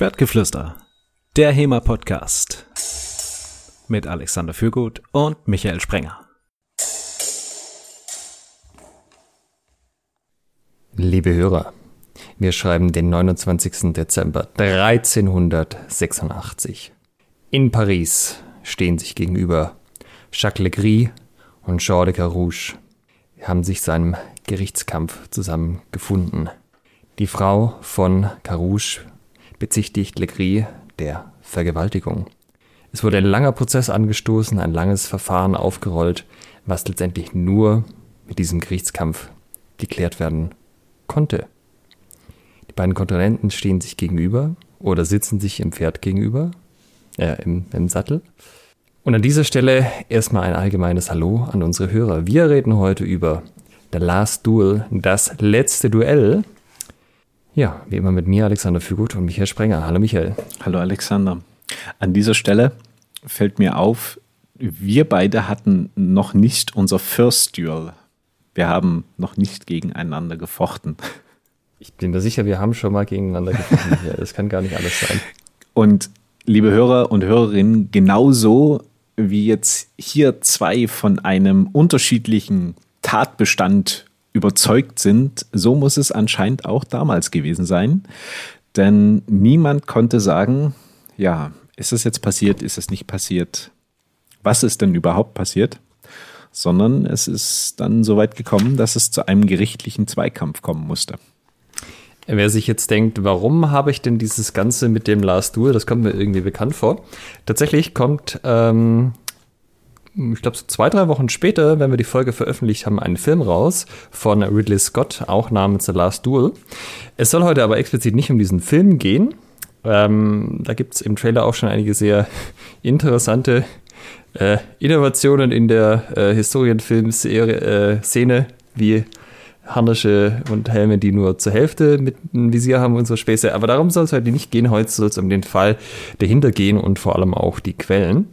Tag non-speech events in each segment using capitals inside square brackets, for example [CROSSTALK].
Schwertgeflüster, der HEMA-Podcast mit Alexander Fürgut und Michael Sprenger. Liebe Hörer, wir schreiben den 29. Dezember 1386. In Paris stehen sich gegenüber Jacques Legris und Jean de Carouge. Haben sich seinem Gerichtskampf zusammengefunden. Die Frau von Carouge bezichtigt Legris der Vergewaltigung. Es wurde ein langer Prozess angestoßen, ein langes Verfahren aufgerollt, was letztendlich nur mit diesem Gerichtskampf geklärt werden konnte. Die beiden Kontrahenten stehen sich gegenüber oder sitzen sich im Pferd gegenüber, äh, im, im Sattel. Und an dieser Stelle erstmal ein allgemeines Hallo an unsere Hörer. Wir reden heute über The Last Duel, das letzte Duell ja, wie immer mit mir, Alexander Fügut und Michael Sprenger. Hallo Michael. Hallo Alexander. An dieser Stelle fällt mir auf, wir beide hatten noch nicht unser First Duel. Wir haben noch nicht gegeneinander gefochten. Ich bin mir sicher, wir haben schon mal gegeneinander gefochten. ja, das kann gar nicht alles sein. Und liebe Hörer und Hörerinnen, genauso wie jetzt hier zwei von einem unterschiedlichen Tatbestand überzeugt sind, so muss es anscheinend auch damals gewesen sein. Denn niemand konnte sagen, ja, ist es jetzt passiert, ist es nicht passiert, was ist denn überhaupt passiert, sondern es ist dann so weit gekommen, dass es zu einem gerichtlichen Zweikampf kommen musste. Wer sich jetzt denkt, warum habe ich denn dieses Ganze mit dem Last Duel, das kommt mir irgendwie bekannt vor. Tatsächlich kommt ähm, ich glaube, so zwei, drei Wochen später, wenn wir die Folge veröffentlicht haben, einen Film raus von Ridley Scott, auch namens The Last Duel. Es soll heute aber explizit nicht um diesen Film gehen. Ähm, da gibt es im Trailer auch schon einige sehr [LAUGHS] interessante äh, Innovationen in der äh, Historienfilm-Szene, äh, wie Harnische und Helme, die nur zur Hälfte mit einem Visier haben und so Späße. Aber darum soll es heute nicht gehen. Heute soll es um den Fall dahinter gehen und vor allem auch die Quellen.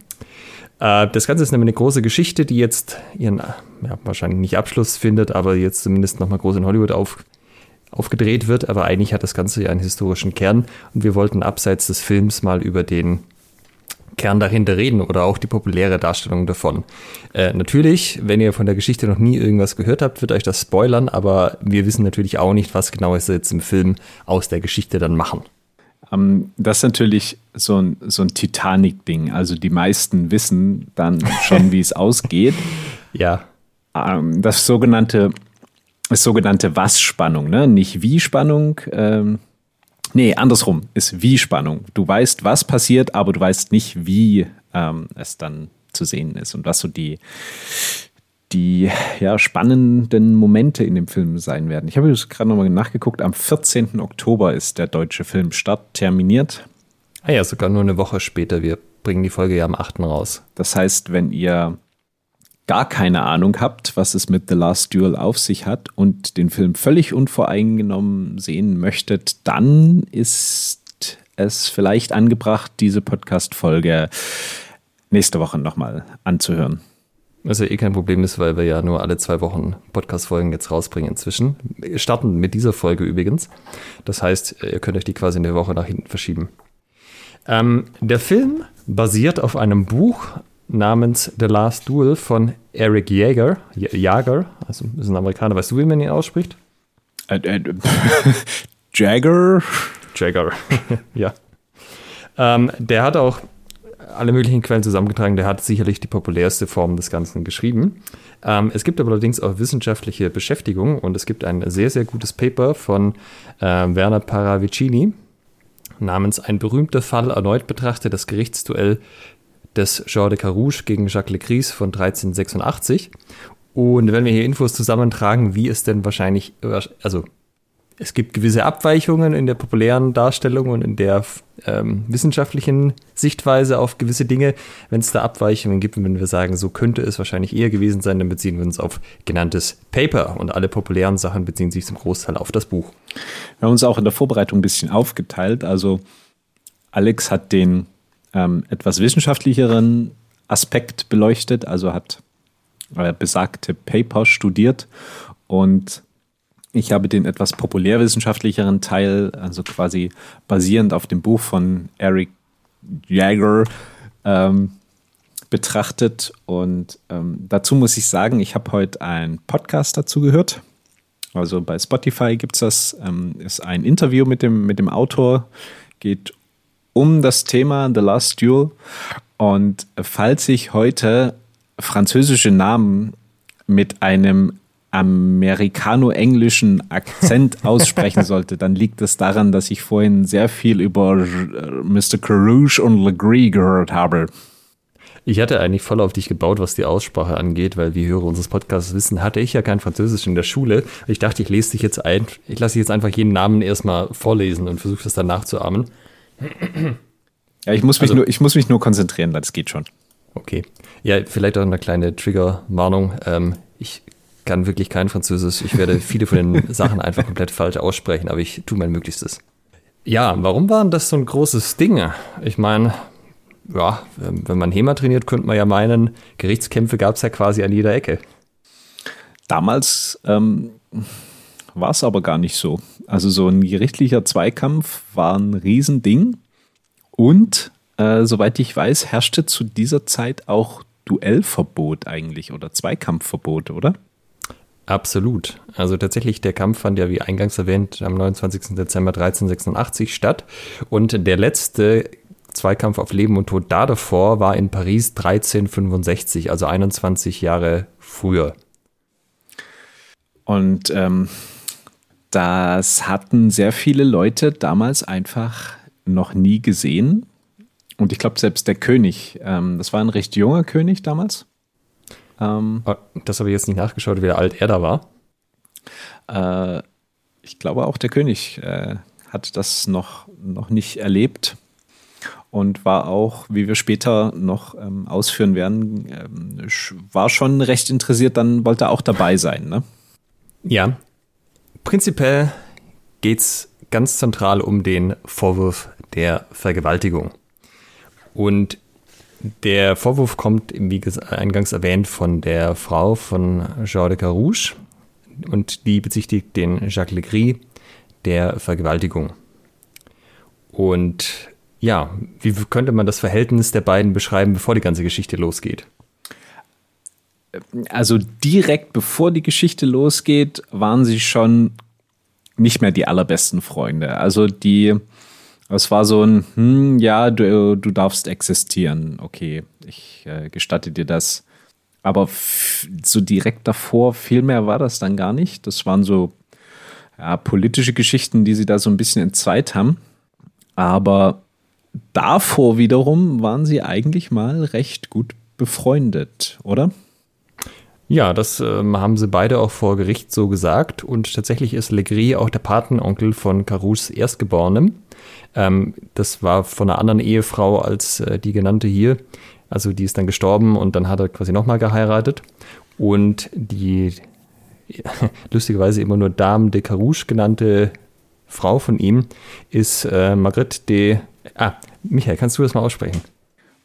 Äh, das Ganze ist nämlich eine große Geschichte, die jetzt ihren, ja, wahrscheinlich nicht Abschluss findet, aber jetzt zumindest nochmal groß in Hollywood auf, aufgedreht wird. Aber eigentlich hat das Ganze ja einen historischen Kern und wir wollten abseits des Films mal über den Kern dahinter reden oder auch die populäre Darstellung davon. Äh, natürlich, wenn ihr von der Geschichte noch nie irgendwas gehört habt, wird euch das spoilern, aber wir wissen natürlich auch nicht, was genau ist jetzt im Film aus der Geschichte dann machen. Ähm, das ist natürlich so ein, so ein Titanic-Ding. Also die meisten wissen dann schon, wie es [LAUGHS] ausgeht. Ja. Ähm, das sogenannte, das sogenannte Was-Spannung, ne? Nicht Wie-Spannung. Ähm, nee, andersrum ist Wie-Spannung. Du weißt, was passiert, aber du weißt nicht, wie ähm, es dann zu sehen ist und was so die, die ja, spannenden Momente in dem Film sein werden. Ich habe gerade nochmal nachgeguckt, am 14. Oktober ist der deutsche Filmstart terminiert. Ah ja, sogar nur eine Woche später. Wir bringen die Folge ja am 8. raus. Das heißt, wenn ihr gar keine Ahnung habt, was es mit The Last Duel auf sich hat und den Film völlig unvoreingenommen sehen möchtet, dann ist es vielleicht angebracht, diese Podcast-Folge nächste Woche nochmal anzuhören. Was ja eh kein Problem ist, weil wir ja nur alle zwei Wochen Podcast-Folgen jetzt rausbringen inzwischen. Wir starten mit dieser Folge übrigens. Das heißt, ihr könnt euch die quasi eine Woche nach hinten verschieben. Ähm, der Film basiert auf einem Buch namens The Last Duel von Eric Jaeger. Jager, also ist ein Amerikaner. Weißt du, wie man ihn ausspricht? Äh, äh, [LAUGHS] Jagger? Jagger, [LAUGHS] ja. Ähm, der hat auch alle möglichen Quellen zusammengetragen. Der hat sicherlich die populärste Form des Ganzen geschrieben. Ähm, es gibt aber allerdings auch wissenschaftliche Beschäftigung und es gibt ein sehr, sehr gutes Paper von äh, Werner Paravicini namens Ein berühmter Fall erneut betrachtet, das Gerichtsduell des Jean de Carouge gegen Jacques Lecris von 1386. Und wenn wir hier Infos zusammentragen, wie es denn wahrscheinlich, also es gibt gewisse Abweichungen in der populären Darstellung und in der ähm, wissenschaftlichen Sichtweise auf gewisse Dinge. Wenn es da Abweichungen gibt und wenn wir sagen, so könnte es wahrscheinlich eher gewesen sein, dann beziehen wir uns auf genanntes Paper und alle populären Sachen beziehen sich zum Großteil auf das Buch. Wir haben uns auch in der Vorbereitung ein bisschen aufgeteilt. Also Alex hat den ähm, etwas wissenschaftlicheren Aspekt beleuchtet, also hat äh, besagte Paper studiert und Ich habe den etwas populärwissenschaftlicheren Teil, also quasi basierend auf dem Buch von Eric Jagger, ähm, betrachtet. Und ähm, dazu muss ich sagen, ich habe heute einen Podcast dazu gehört. Also bei Spotify gibt es das, ähm, ist ein Interview mit dem, mit dem Autor, geht um das Thema The Last Duel. Und falls ich heute französische Namen mit einem amerikano-englischen Akzent [LAUGHS] aussprechen sollte, dann liegt es daran, dass ich vorhin sehr viel über Mr. Carouge und Legree gehört habe. Ich hatte eigentlich voll auf dich gebaut, was die Aussprache angeht, weil wie Hörer unseres Podcasts wissen, hatte ich ja kein Französisch in der Schule. Ich dachte, ich lese dich jetzt ein, ich lasse dich jetzt einfach jeden Namen erstmal vorlesen und versuche das dann nachzuahmen. Ja, ich muss mich, also, nur, ich muss mich nur konzentrieren, das geht schon. Okay. Ja, vielleicht auch eine kleine Triggerwarnung. Ähm, ich kann wirklich kein Französisch. Ich werde viele von den [LAUGHS] Sachen einfach komplett falsch aussprechen, aber ich tue mein Möglichstes. Ja, warum war das so ein großes Ding? Ich meine, ja, wenn man HEMA trainiert, könnte man ja meinen, Gerichtskämpfe gab es ja quasi an jeder Ecke. Damals ähm, war es aber gar nicht so. Also so ein gerichtlicher Zweikampf war ein Riesending. Und äh, soweit ich weiß, herrschte zu dieser Zeit auch Duellverbot eigentlich oder Zweikampfverbot, oder? Absolut. Also tatsächlich, der Kampf fand ja, wie eingangs erwähnt, am 29. Dezember 1386 statt. Und der letzte Zweikampf auf Leben und Tod da davor war in Paris 1365, also 21 Jahre früher. Und ähm, das hatten sehr viele Leute damals einfach noch nie gesehen. Und ich glaube, selbst der König, ähm, das war ein recht junger König damals. Ähm, oh, das habe ich jetzt nicht nachgeschaut, wie alt er da war. Äh, ich glaube, auch der König äh, hat das noch, noch nicht erlebt und war auch, wie wir später noch ähm, ausführen werden, ähm, war schon recht interessiert, dann wollte er auch dabei sein. Ne? Ja, prinzipiell geht es ganz zentral um den Vorwurf der Vergewaltigung. Und der Vorwurf kommt, wie eingangs erwähnt, von der Frau von Jean de Carouge und die bezichtigt den Jacques Legris der Vergewaltigung. Und ja, wie könnte man das Verhältnis der beiden beschreiben, bevor die ganze Geschichte losgeht? Also direkt bevor die Geschichte losgeht, waren sie schon nicht mehr die allerbesten Freunde. Also die, es war so ein, hm, ja, du, du darfst existieren. Okay, ich äh, gestatte dir das. Aber so direkt davor, viel mehr war das dann gar nicht. Das waren so ja, politische Geschichten, die sie da so ein bisschen entzweit haben. Aber davor wiederum waren sie eigentlich mal recht gut befreundet, oder? Ja, das ähm, haben sie beide auch vor Gericht so gesagt. Und tatsächlich ist Legris auch der Patenonkel von Carouches Erstgeborenem. Ähm, das war von einer anderen Ehefrau als äh, die genannte hier. Also die ist dann gestorben und dann hat er quasi nochmal geheiratet. Und die [LAUGHS] lustigerweise immer nur Dame de Carouche genannte Frau von ihm ist äh, Margrethe de. Ah, Michael, kannst du das mal aussprechen?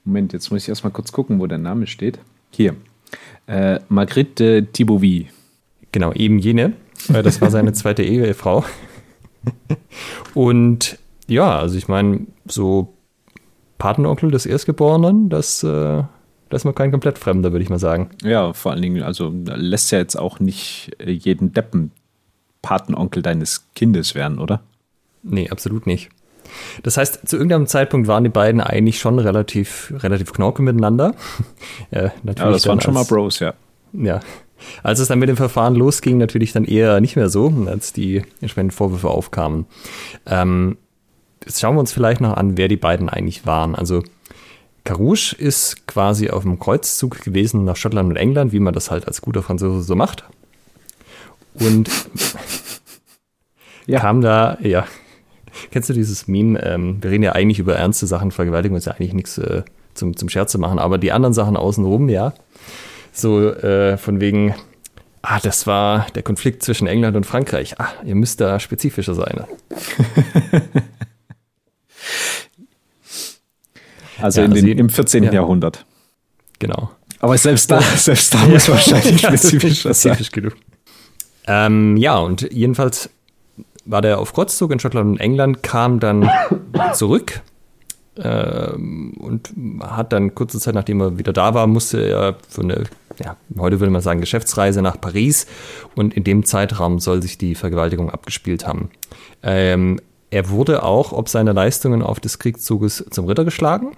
Moment, jetzt muss ich erstmal kurz gucken, wo der Name steht. Hier. Äh, Margrethe Thibaudy. Genau, eben jene. Äh, das war seine zweite Ehefrau. Und ja, also ich meine, so Patenonkel des Erstgeborenen, das, äh, das ist mal kein komplett Fremder, würde ich mal sagen. Ja, vor allen Dingen, also lässt ja jetzt auch nicht äh, jeden Deppen Patenonkel deines Kindes werden, oder? Nee, absolut nicht. Das heißt, zu irgendeinem Zeitpunkt waren die beiden eigentlich schon relativ, relativ knorke miteinander. [LAUGHS] ja, natürlich ja, das waren als, schon mal Bros, ja. Ja. Als es dann mit dem Verfahren losging, natürlich dann eher nicht mehr so, als die entsprechenden Vorwürfe aufkamen. Ähm, jetzt schauen wir uns vielleicht noch an, wer die beiden eigentlich waren. Also Carouche ist quasi auf dem Kreuzzug gewesen nach Schottland und England, wie man das halt als guter Franzose so macht. Und ja. kam da, ja, Kennst du dieses Meme? Ähm, wir reden ja eigentlich über ernste Sachen, Vergewaltigung ist ja eigentlich nichts äh, zum, zum Scherze machen, aber die anderen Sachen außenrum, ja. So äh, von wegen, ah, das war der Konflikt zwischen England und Frankreich. Ah, ihr müsst da spezifischer sein. [LAUGHS] also, ja, in also den, im 14. Ja. Jahrhundert. Genau. Aber selbst da, selbst da muss [LAUGHS] wahrscheinlich spezifischer spezifisch sein. genug. Ähm, ja, und jedenfalls war der auf Kreuzzug in Schottland und England, kam dann [COUGHS] zurück ähm, und hat dann kurze Zeit, nachdem er wieder da war, musste er für eine, ja, heute würde man sagen, Geschäftsreise nach Paris und in dem Zeitraum soll sich die Vergewaltigung abgespielt haben. Ähm, er wurde auch ob seiner Leistungen auf des Kriegszuges zum Ritter geschlagen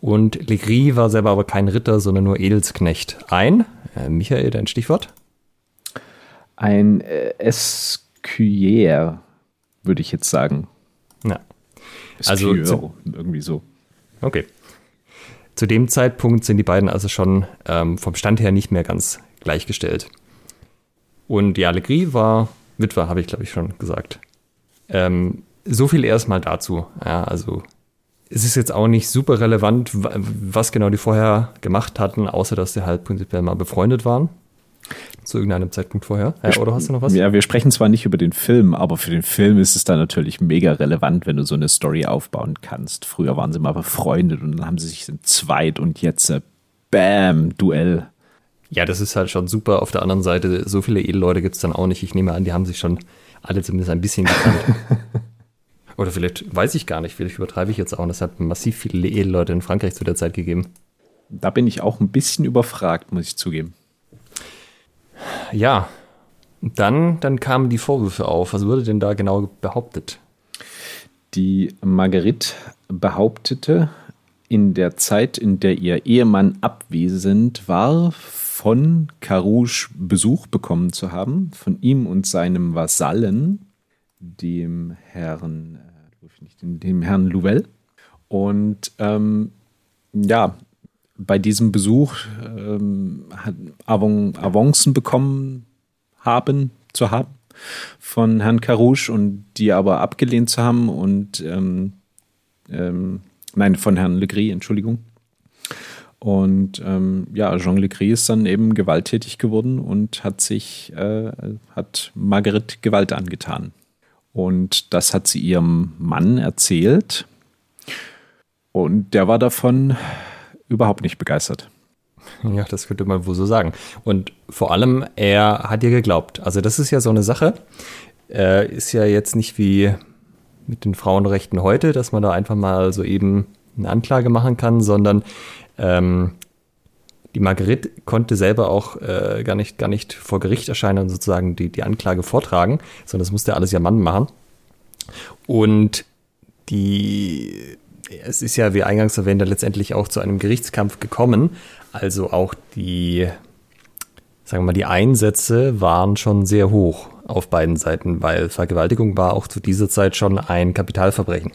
und Legris war selber aber kein Ritter, sondern nur Edelsknecht. Ein, äh, Michael, dein Stichwort? Ein äh, Escuyer, würde ich jetzt sagen. Ja. Also zu, irgendwie so. Okay. Zu dem Zeitpunkt sind die beiden also schon ähm, vom Stand her nicht mehr ganz gleichgestellt. Und ja, Legris war Witwer, habe ich glaube ich schon gesagt. Ähm, so viel erstmal dazu. Ja, also es ist jetzt auch nicht super relevant, was genau die vorher gemacht hatten, außer dass sie halt prinzipiell mal befreundet waren zu irgendeinem Zeitpunkt vorher. Ja, oder hast du noch was? Ja, wir sprechen zwar nicht über den Film, aber für den Film ist es dann natürlich mega relevant, wenn du so eine Story aufbauen kannst. Früher waren sie mal befreundet und dann haben sie sich zweit und jetzt äh, Bam, Duell. Ja, das ist halt schon super. Auf der anderen Seite, so viele Edelleute gibt es dann auch nicht. Ich nehme an, die haben sich schon alle zumindest ein bisschen gekannt. [LAUGHS] Oder vielleicht weiß ich gar nicht, vielleicht übertreibe ich jetzt auch. Und es hat massiv viele Edelleute in Frankreich zu der Zeit gegeben. Da bin ich auch ein bisschen überfragt, muss ich zugeben. Ja, dann, dann kamen die Vorwürfe auf. Was wurde denn da genau behauptet? Die Marguerite behauptete, in der Zeit, in der ihr Ehemann abwesend war, von Carouche Besuch bekommen zu haben, von ihm und seinem Vasallen, dem Herrn, äh, dem Herrn Louvel. Und ähm, ja, bei diesem Besuch ähm, Avancen bekommen haben, zu haben von Herrn Carouche und die aber abgelehnt zu haben und ähm, ähm, nein, von Herrn Legris, Entschuldigung. Und ähm, ja, Jean Legris ist dann eben gewalttätig geworden und hat sich, äh, hat Marguerite Gewalt angetan. Und das hat sie ihrem Mann erzählt. Und der war davon überhaupt nicht begeistert. Ja, das könnte man wohl so sagen. Und vor allem, er hat ihr geglaubt. Also das ist ja so eine Sache. Äh, ist ja jetzt nicht wie mit den Frauenrechten heute, dass man da einfach mal so eben eine Anklage machen kann, sondern ähm, die Marguerite konnte selber auch äh, gar, nicht, gar nicht vor Gericht erscheinen und sozusagen die, die Anklage vortragen, sondern das musste alles ihr Mann machen. Und die es ist ja, wie eingangs erwähnt, letztendlich auch zu einem Gerichtskampf gekommen. Also auch die, sagen wir mal, die Einsätze waren schon sehr hoch auf beiden Seiten, weil Vergewaltigung war auch zu dieser Zeit schon ein Kapitalverbrechen.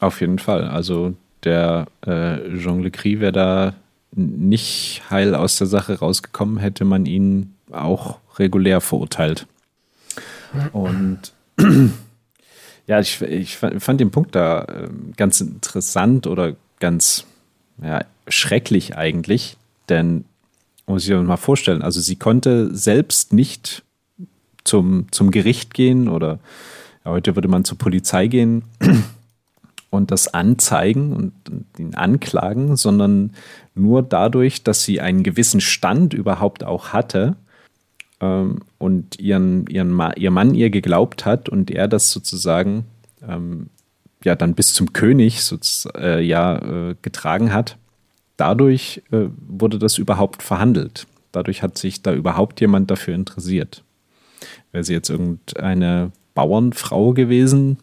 Auf jeden Fall. Also der äh, Jean Le Cri wäre da nicht heil aus der Sache rausgekommen, hätte man ihn auch regulär verurteilt. Und ja, ich, ich fand den Punkt da ähm, ganz interessant oder ganz ja, schrecklich eigentlich, denn muss ich mir mal vorstellen, also sie konnte selbst nicht zum, zum Gericht gehen oder ja, heute würde man zur Polizei gehen [CLEARS THROAT] und das anzeigen und ihn anklagen, sondern nur dadurch, dass sie einen gewissen Stand überhaupt auch hatte, ähm, und ihren, ihren Ma ihr Mann ihr geglaubt hat und er das sozusagen ähm, ja dann bis zum König äh, ja äh, getragen hat. Dadurch äh, wurde das überhaupt verhandelt. Dadurch hat sich da überhaupt jemand dafür interessiert. Wäre sie jetzt irgendeine Bauernfrau gewesen,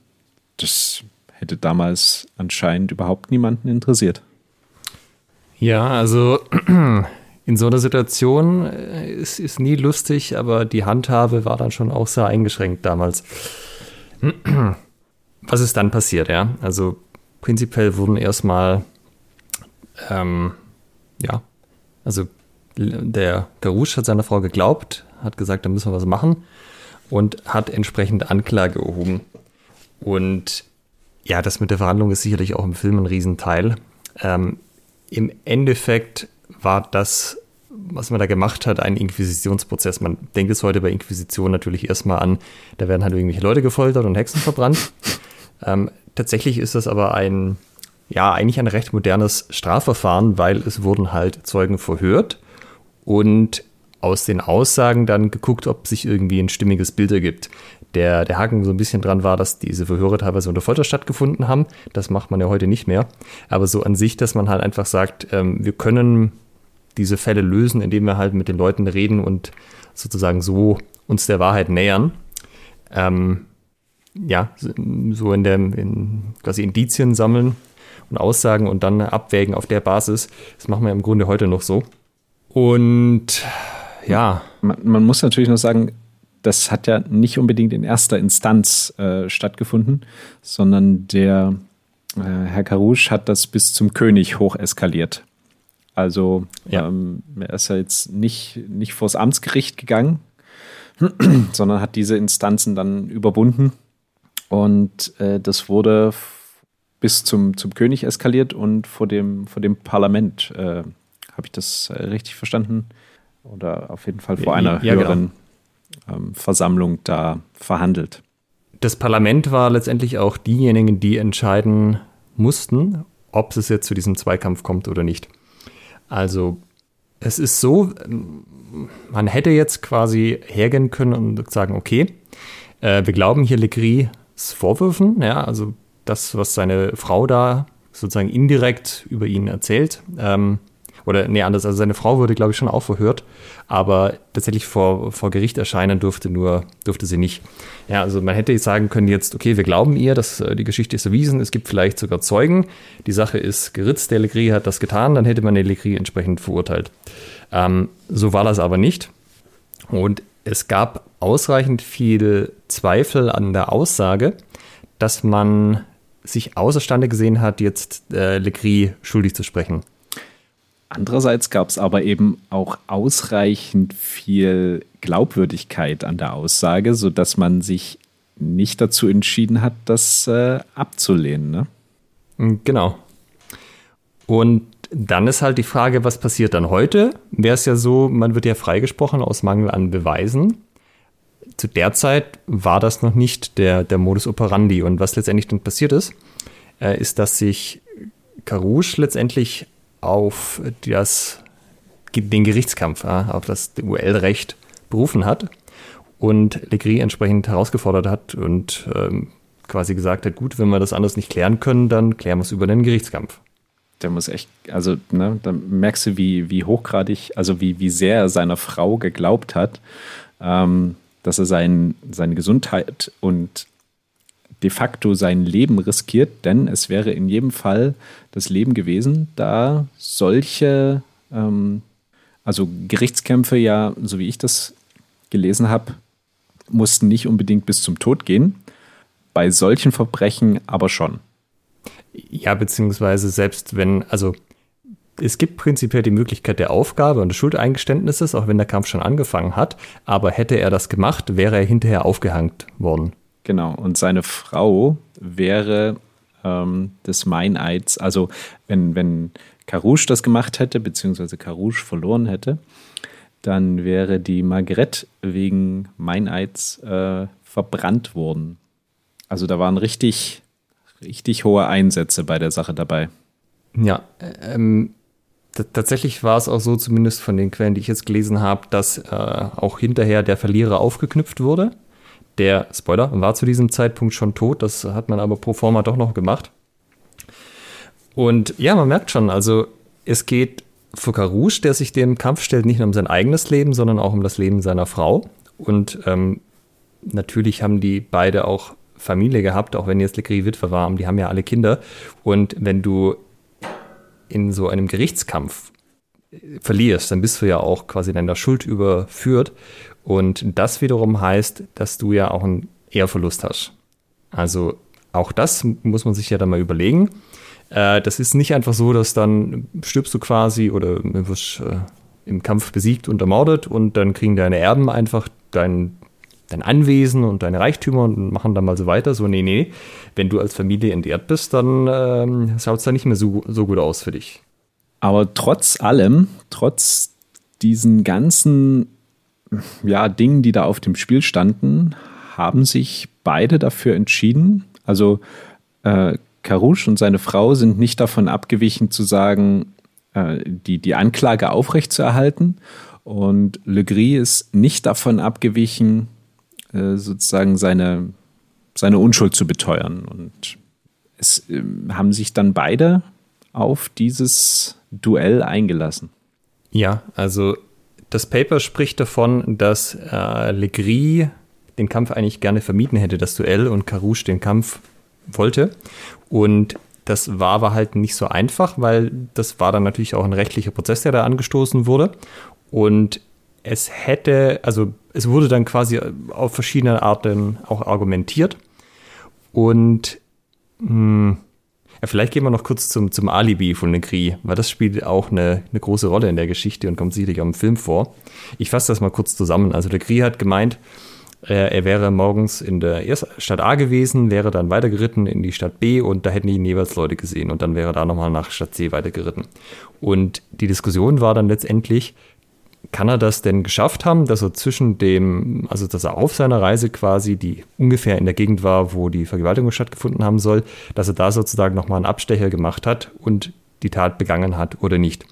das hätte damals anscheinend überhaupt niemanden interessiert. Ja, also [CLEARS THROAT] in so einer Situation äh, ist, ist nie lustig, aber die Handhabe war dann schon auch sehr eingeschränkt damals. [CLEARS THROAT] Was ist dann passiert, ja? Also prinzipiell wurden erstmal, ähm, ja, also der Garouche hat seiner Frau geglaubt, hat gesagt, da müssen wir was machen und hat entsprechend Anklage erhoben. Und ja, das mit der Verhandlung ist sicherlich auch im Film ein Riesenteil. Ähm, Im Endeffekt war das, was man da gemacht hat, ein Inquisitionsprozess. Man denkt es heute bei Inquisition natürlich erstmal an, da werden halt irgendwelche Leute gefoltert und Hexen verbrannt. [LAUGHS] ähm, tatsächlich ist das aber ein, ja, eigentlich ein recht modernes Strafverfahren, weil es wurden halt Zeugen verhört und aus den Aussagen dann geguckt, ob sich irgendwie ein stimmiges Bild ergibt. Der, der Haken so ein bisschen dran war, dass diese Verhöre teilweise unter Folter stattgefunden haben. Das macht man ja heute nicht mehr. Aber so an sich, dass man halt einfach sagt, ähm, wir können diese Fälle lösen, indem wir halt mit den Leuten reden und sozusagen so uns der Wahrheit nähern. Ähm, ja, so in der in quasi Indizien sammeln und Aussagen und dann abwägen auf der Basis. Das machen wir im Grunde heute noch so. Und ja. Man, man muss natürlich noch sagen, das hat ja nicht unbedingt in erster Instanz äh, stattgefunden, sondern der äh, Herr Karouche hat das bis zum König hoch eskaliert. Also ja. ähm, er ist ja jetzt nicht, nicht vors Amtsgericht gegangen, [CLEARS THROAT] sondern hat diese Instanzen dann überwunden. Und äh, das wurde bis zum, zum König eskaliert und vor dem, vor dem Parlament. Äh, Habe ich das äh, richtig verstanden? Oder auf jeden Fall vor einer ja, höheren genau. Ähm, Versammlung da verhandelt. Das Parlament war letztendlich auch diejenigen, die entscheiden mussten, ob es jetzt zu diesem Zweikampf kommt oder nicht. Also es ist so, man hätte jetzt quasi hergehen können und sagen, okay, äh, wir glauben hier Legris Vorwürfen, ja, also das, was seine Frau da sozusagen indirekt über ihn erzählt. Ähm, oder nee, anders, also seine Frau wurde, glaube ich, schon auch verhört, aber tatsächlich vor, vor Gericht erscheinen durfte nur, durfte sie nicht. Ja, also man hätte sagen können jetzt, okay, wir glauben ihr, dass äh, die Geschichte ist erwiesen, es gibt vielleicht sogar Zeugen, die Sache ist geritzt, der Legris hat das getan, dann hätte man den Legris entsprechend verurteilt. Ähm, so war das aber nicht. Und es gab ausreichend viele Zweifel an der Aussage, dass man sich außerstande gesehen hat, jetzt äh, Legris schuldig zu sprechen. Andererseits gab es aber eben auch ausreichend viel Glaubwürdigkeit an der Aussage, sodass man sich nicht dazu entschieden hat, das äh, abzulehnen. Ne? Hm, genau. Und dann ist halt die Frage, was passiert dann heute? Wäre es ja so, man wird ja freigesprochen aus Mangel an Beweisen. Zu der Zeit war das noch nicht der, der Modus operandi. Und was letztendlich dann passiert ist, äh, ist, dass sich Carouche letztendlich auf das, den Gerichtskampf, auf das UL-Recht berufen hat und Legris entsprechend herausgefordert hat und ähm, quasi gesagt hat, gut, wenn wir das anders nicht klären können, dann klären wir es über den Gerichtskampf. Der muss echt, also ne, da merkst du, wie, wie hochgradig, also wie, wie sehr er seiner Frau geglaubt hat, ähm, dass er sein, seine Gesundheit und de facto sein Leben riskiert, denn es wäre in jedem Fall das Leben gewesen, da solche, ähm, also Gerichtskämpfe ja, so wie ich das gelesen habe, mussten nicht unbedingt bis zum Tod gehen, bei solchen Verbrechen aber schon. Ja, beziehungsweise selbst wenn, also es gibt prinzipiell die Möglichkeit der Aufgabe und des Schuldeingeständnisses, auch wenn der Kampf schon angefangen hat, aber hätte er das gemacht, wäre er hinterher aufgehängt worden. Genau, und seine Frau wäre ähm, des Meineids, also wenn, wenn Carouche das gemacht hätte, beziehungsweise Carouche verloren hätte, dann wäre die Margrethe wegen Meineids äh, verbrannt worden. Also da waren richtig, richtig hohe Einsätze bei der Sache dabei. Ja, ähm, tatsächlich war es auch so, zumindest von den Quellen, die ich jetzt gelesen habe, dass äh, auch hinterher der Verlierer aufgeknüpft wurde. Der, Spoiler, war zu diesem Zeitpunkt schon tot, das hat man aber pro forma doch noch gemacht. Und ja, man merkt schon, also es geht für Carouche, der sich dem Kampf stellt, nicht nur um sein eigenes Leben, sondern auch um das Leben seiner Frau. Und ähm, natürlich haben die beide auch Familie gehabt, auch wenn jetzt Legris Witwe war, die haben ja alle Kinder. Und wenn du in so einem Gerichtskampf verlierst, dann bist du ja auch quasi deiner Schuld überführt. Und das wiederum heißt, dass du ja auch einen Ehrverlust hast. Also auch das muss man sich ja dann mal überlegen. Äh, das ist nicht einfach so, dass dann stirbst du quasi oder wirst äh, im Kampf besiegt und ermordet und dann kriegen deine Erben einfach dein, dein Anwesen und deine Reichtümer und machen dann mal so weiter. So, nee, nee. Wenn du als Familie entehrt bist, dann ähm, schaut es da nicht mehr so, so gut aus für dich. Aber trotz allem, trotz diesen ganzen ja, Dingen, die da auf dem Spiel standen, haben sich beide dafür entschieden. Also äh, Karouche und seine Frau sind nicht davon abgewichen zu sagen, äh, die, die Anklage aufrechtzuerhalten Und Legris ist nicht davon abgewichen, äh, sozusagen seine, seine Unschuld zu beteuern. Und es äh, haben sich dann beide auf dieses Duell eingelassen. Ja, also das Paper spricht davon, dass äh, Legris den Kampf eigentlich gerne vermieden hätte, das Duell, und Carouche den Kampf wollte. Und das war aber halt nicht so einfach, weil das war dann natürlich auch ein rechtlicher Prozess, der da angestoßen wurde. Und es hätte, also es wurde dann quasi auf verschiedene Arten auch argumentiert. Und mh, hm, ja, vielleicht gehen wir noch kurz zum, zum Alibi von Negri, weil das spielt auch eine, eine große Rolle in der Geschichte und kommt sicherlich auch im Film vor. Ich fasse das mal kurz zusammen. Also Negri hat gemeint, äh, er wäre morgens in der Stadt A gewesen, wäre dann weitergeritten in die Stadt B und da hätten ihn jeweils Leute gesehen und dann wäre er da nochmal nach Stadt C weitergeritten. Und die Diskussion war dann letztendlich, kann er das denn geschafft haben, dass er zwischen dem, also dass er auf seiner Reise quasi, die ungefähr in der Gegend war, wo die Vergewaltigung stattgefunden haben soll, dass er da sozusagen nochmal einen Abstecher gemacht hat und die Tat begangen hat oder nicht?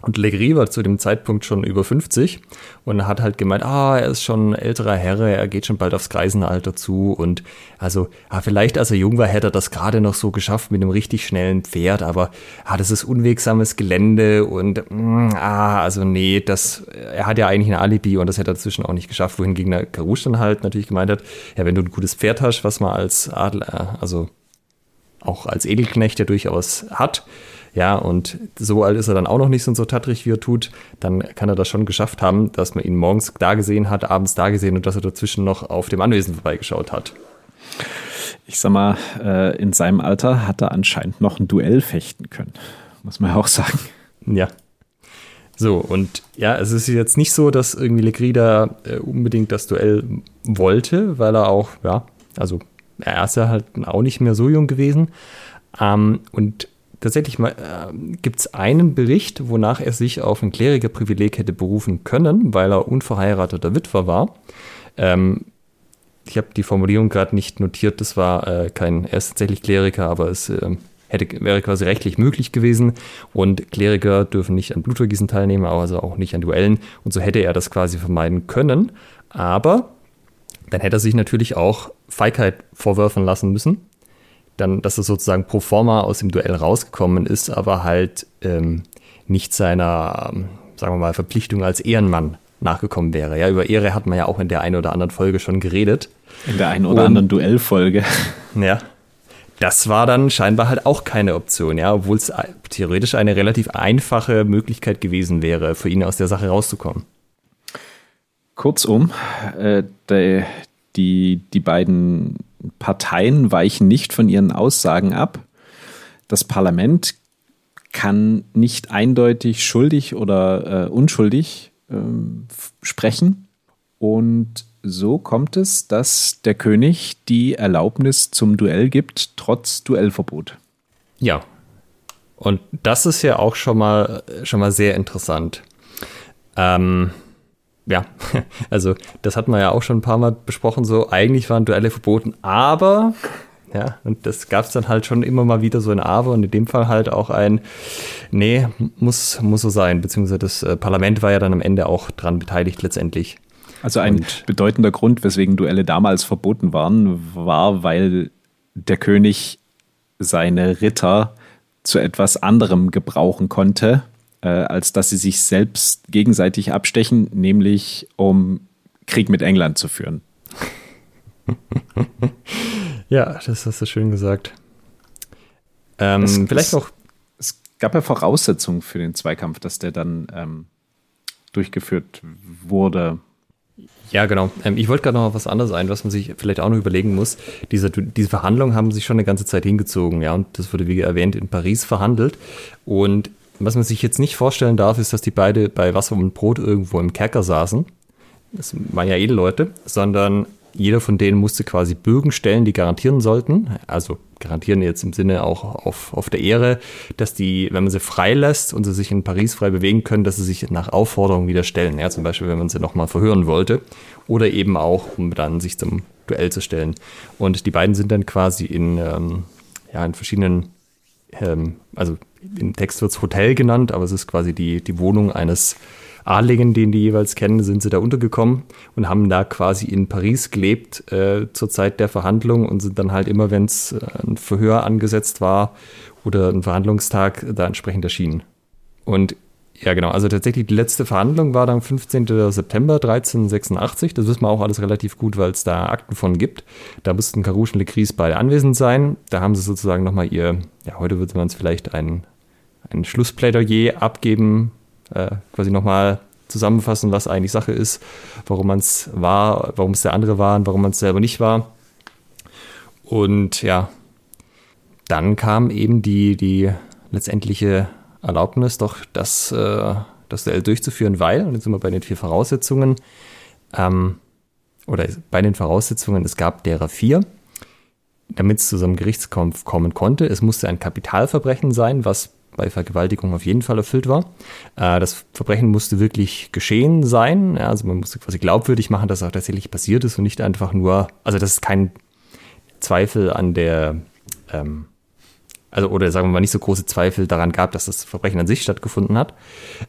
Und Legris war zu dem Zeitpunkt schon über 50 und hat halt gemeint, ah, er ist schon ein älterer Herr, er geht schon bald aufs Greisenalter zu. Und also, ah, vielleicht als er jung war, hätte er das gerade noch so geschafft mit einem richtig schnellen Pferd, aber ah, das ist unwegsames Gelände und mm, ah, also nee, das, er hat ja eigentlich ein Alibi und das hätte er dazwischen auch nicht geschafft, wohingegen der Karouche dann halt natürlich gemeint hat, ja, wenn du ein gutes Pferd hast, was man als Adler, also auch als Edelknecht ja durchaus hat, ja, und so alt ist er dann auch noch nicht so tattrig, wie er tut. Dann kann er das schon geschafft haben, dass man ihn morgens da gesehen hat, abends da gesehen und dass er dazwischen noch auf dem Anwesen vorbeigeschaut hat. Ich sag mal, äh, in seinem Alter hat er anscheinend noch ein Duell fechten können. Muss man ja auch sagen. Ja. So, und ja, es ist jetzt nicht so, dass irgendwie Legrida äh, unbedingt das Duell wollte, weil er auch, ja, also er ist ja halt auch nicht mehr so jung gewesen. Ähm, und tatsächlich mal, äh, gibt es einen Bericht, wonach er sich auf ein Klerikerprivileg hätte berufen können, weil er unverheirateter Witwer war. Ähm, ich habe die Formulierung gerade nicht notiert, das war äh, kein, er ist tatsächlich Kleriker, aber es äh, hätte, wäre quasi rechtlich möglich gewesen. Und Kleriker dürfen nicht an Blutvergießen teilnehmen, also auch nicht an Duellen. Und so hätte er das quasi vermeiden können, aber dann hätte er sich natürlich auch Feigheit vorwerfen lassen müssen dann, dass er sozusagen pro forma aus dem Duell rausgekommen ist, aber halt ähm, nicht seiner, sagen wir mal, Verpflichtung als Ehrenmann nachgekommen wäre. Ja, über Ehre hat man ja auch in der einen oder anderen Folge schon geredet. In der einen oder Und, anderen Duellfolge. [LAUGHS] Ja. Das war dann scheinbar halt auch keine Option, ja, obwohl es theoretisch eine relativ einfache Möglichkeit gewesen wäre, für ihn aus der Sache rauszukommen. Kurzum, äh, die, die, die beiden Parteien weichen nicht von ihren Aussagen ab. Das Parlament kann nicht eindeutig schuldig oder äh, unschuldig äh, sprechen. Und so kommt es, dass der König die Erlaubnis zum Duell gibt, trotz Duellverbot. Ja. Und das ist ja auch schon mal, schon mal sehr interessant. Ähm, ja, [LAUGHS] also das hatten wir ja auch schon ein paar Mal besprochen, so eigentlich waren Duelle verboten, aber ja, und das gab es dann halt schon immer mal wieder so ein Aber und in dem Fall halt auch ein, nee, muss, muss so sein, beziehungsweise das äh, Parlament war ja dann am Ende auch dran beteiligt letztendlich. Also ein und, bedeutender Grund, weswegen Duelle damals verboten waren, war, weil der König seine Ritter zu etwas anderem gebrauchen konnte, äh, als dass sie sich selbst gegenseitig abstechen, nämlich um Krieg mit England zu führen. [LAUGHS] ja, das hast du schön gesagt. Ähm, es, vielleicht noch. Es gab ja Voraussetzungen für den Zweikampf, dass der dann ähm, durchgeführt wurde. Ja, genau. Ähm, ich wollte gerade noch was anderes ein, was man sich vielleicht auch noch überlegen muss. Diese, diese Verhandlungen haben sich schon eine ganze Zeit hingezogen, ja, und das wurde, wie erwähnt, in Paris verhandelt. Und was man sich jetzt nicht vorstellen darf, ist, dass die beide bei Wasser und Brot irgendwo im Kerker saßen. Das waren ja Edelleute, sondern jeder von denen musste quasi Bögen stellen, die garantieren sollten, also garantieren jetzt im Sinne auch auf, auf der Ehre, dass die, wenn man sie freilässt und sie sich in Paris frei bewegen können, dass sie sich nach Aufforderung wieder stellen. Ja, zum Beispiel, wenn man sie nochmal verhören wollte. Oder eben auch, um dann sich zum Duell zu stellen. Und die beiden sind dann quasi in, ähm, ja, in verschiedenen ähm, also im Text wird es Hotel genannt, aber es ist quasi die, die Wohnung eines Adligen, den die jeweils kennen, sind sie da untergekommen und haben da quasi in Paris gelebt äh, zur Zeit der Verhandlung und sind dann halt immer, wenn es äh, ein Verhör angesetzt war oder ein Verhandlungstag, da entsprechend erschienen. Und ja, genau. Also tatsächlich die letzte Verhandlung war dann 15. September 1386. Das wissen wir auch alles relativ gut, weil es da Akten von gibt. Da mussten Carouche und Lecris beide anwesend sein. Da haben sie sozusagen nochmal ihr, ja, heute würde man es vielleicht ein, ein Schlussplädoyer abgeben, äh, quasi nochmal zusammenfassen, was eigentlich Sache ist, warum man es war, warum es der andere war und warum man es selber nicht war. Und ja, dann kam eben die, die letztendliche Erlaubnis, doch das, äh, das Duell durchzuführen, weil, und jetzt sind wir bei den vier Voraussetzungen, ähm, oder bei den Voraussetzungen, es gab derer vier, damit es zu so einem Gerichtskampf kommen konnte. Es musste ein Kapitalverbrechen sein, was bei Vergewaltigung auf jeden Fall erfüllt war. Äh, das Verbrechen musste wirklich geschehen sein. also man musste quasi glaubwürdig machen, dass es auch tatsächlich passiert ist und nicht einfach nur, also dass es kein Zweifel an der, ähm, also oder sagen wir mal nicht so große Zweifel daran gab, dass das Verbrechen an sich stattgefunden hat.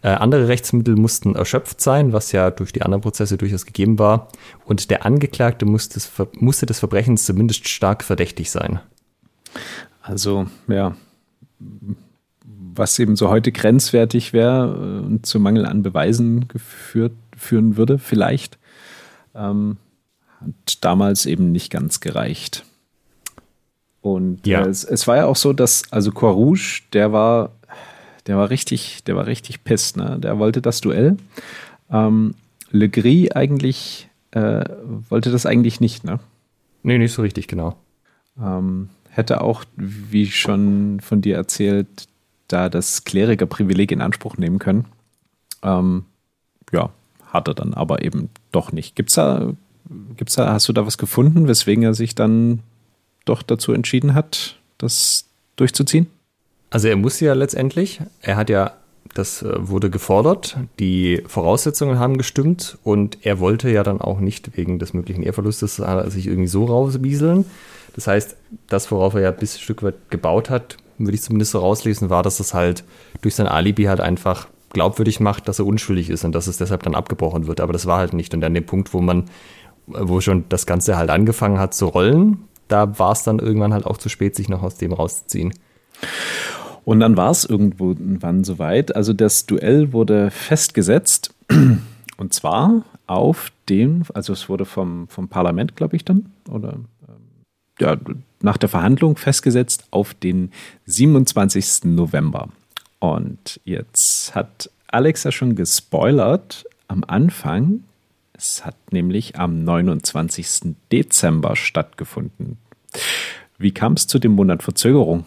Äh, andere Rechtsmittel mussten erschöpft sein, was ja durch die anderen Prozesse durchaus gegeben war. Und der Angeklagte musste, musste des Verbrechens zumindest stark verdächtig sein. Also, ja, was eben so heute grenzwertig wäre äh, und zu Mangel an Beweisen geführt, führen würde, vielleicht, ähm, hat damals eben nicht ganz gereicht. Und ja. äh, es, es, war ja auch so, dass, also Corouge, der war, der war richtig, der war richtig pisst, ne? Der wollte das Duell. Ähm, Le Gris eigentlich, äh, wollte das eigentlich nicht, ne? Nee, nicht so richtig, genau. Ähm, hätte auch, wie schon von dir erzählt, da das Klerikerprivileg in Anspruch nehmen können. Ähm, ja, hat er dann aber eben doch nicht. Gibt's da, gibt's da, hast du da was gefunden, weswegen er sich dann doch dazu entschieden hat, das durchzuziehen? Also er muss ja letztendlich, er hat ja, das äh, wurde gefordert, die Voraussetzungen haben gestimmt und er wollte ja dann auch nicht wegen des möglichen Ehrverlustes sich irgendwie so rausbieseln. Das heißt, das, worauf er ja bis ein Stück weit gebaut hat, würde ich zumindest so rauslesen, war, dass das halt durch sein Alibi halt einfach glaubwürdig macht, dass er unschuldig ist und dass es deshalb dann abgebrochen wird. Aber das war halt nicht. Und an dem Punkt, wo man, wo schon das Ganze halt angefangen hat zu rollen, da war es dann irgendwann halt auch zu spät, sich noch aus dem rauszuziehen. Und dann war es irgendwann soweit. Also das Duell wurde festgesetzt. [CLEARS THROAT] Und zwar auf dem, also es wurde vom, vom Parlament, glaube ich, dann, oder ja, nach der Verhandlung festgesetzt auf den 27. November. Und jetzt hat Alex ja schon gespoilert am Anfang. Es hat nämlich am 29. Dezember stattgefunden. Wie kam es zu dem Monat Verzögerung?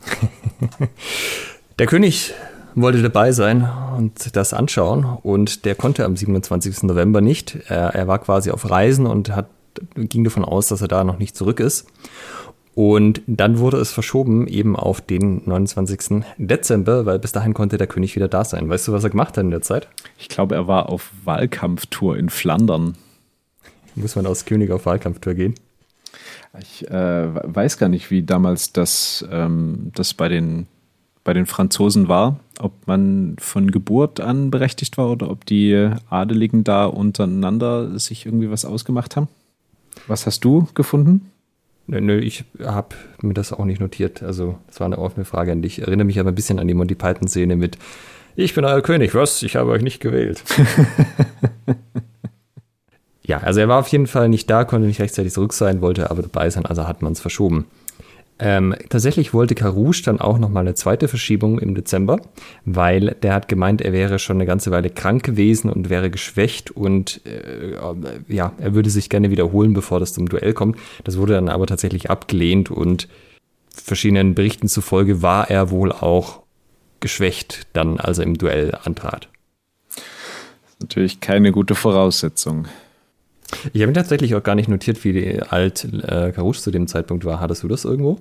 [LAUGHS] Der König wollte dabei sein und das anschauen und der konnte am 27. November nicht. Er, er war quasi auf Reisen und hat ging davon aus, dass er da noch nicht zurück ist. Und dann wurde es verschoben eben auf den 29. Dezember, weil bis dahin konnte der König wieder da sein. Weißt du, was er gemacht hat in der Zeit? Ich glaube, er war auf Wahlkampftour in Flandern. Muss man als König auf Wahlkampftour gehen? Ich äh, weiß gar nicht, wie damals das, ähm, das bei, den, bei den Franzosen war. Ob man von Geburt an berechtigt war oder ob die Adeligen da untereinander sich irgendwie was ausgemacht haben. Was hast du gefunden? Nö, nö ich habe mir das auch nicht notiert. Also, das war eine offene Frage an dich. Ich erinnere mich aber ein bisschen an die Monty Python-Szene mit Ich bin euer König, was? Ich habe euch nicht gewählt. [LAUGHS] ja, also er war auf jeden Fall nicht da, konnte nicht rechtzeitig zurück sein, wollte aber dabei sein, also hat man es verschoben. Ähm, tatsächlich wollte Carouche dann auch nochmal eine zweite Verschiebung im Dezember, weil der hat gemeint, er wäre schon eine ganze Weile krank gewesen und wäre geschwächt und äh, ja, er würde sich gerne wiederholen, bevor das zum Duell kommt. Das wurde dann aber tatsächlich abgelehnt und verschiedenen Berichten zufolge war er wohl auch geschwächt dann, als er im Duell antrat. Natürlich keine gute Voraussetzung. Ich habe mir tatsächlich auch gar nicht notiert, wie alt äh, Carouche zu dem Zeitpunkt war. Hattest du das irgendwo?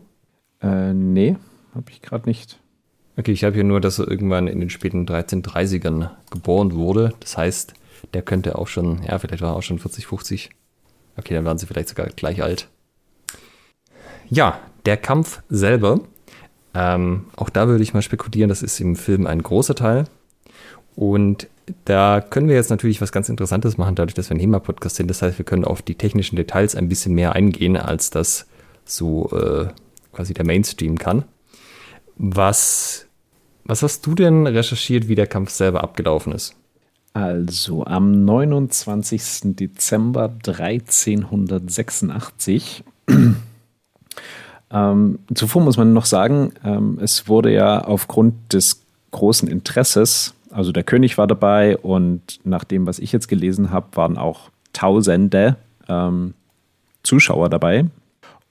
Äh, nee, habe ich gerade nicht. Okay, ich habe hier nur, dass er irgendwann in den späten 1330ern geboren wurde. Das heißt, der könnte auch schon, ja, vielleicht war er auch schon 40, 50. Okay, dann waren sie vielleicht sogar gleich alt. Ja, der Kampf selber Ähm, auch da würde ich mal spekulieren, das ist im Film ein großer Teil. Und da können wir jetzt natürlich was ganz Interessantes machen, dadurch, dass wir ein HEMA-Podcast sind. Das heißt, wir können auf die technischen Details ein bisschen mehr eingehen, als das so äh, quasi der Mainstream kann. Was, was hast du denn recherchiert, wie der Kampf selber abgelaufen ist? Also am 29. Dezember 1386. [CLEARS THROAT] ähm, zuvor muss man noch sagen, ähm, es wurde ja aufgrund des großen Interesses, also der König war dabei und nach dem, was ich jetzt gelesen habe, waren auch Tausende ähm, Zuschauer dabei.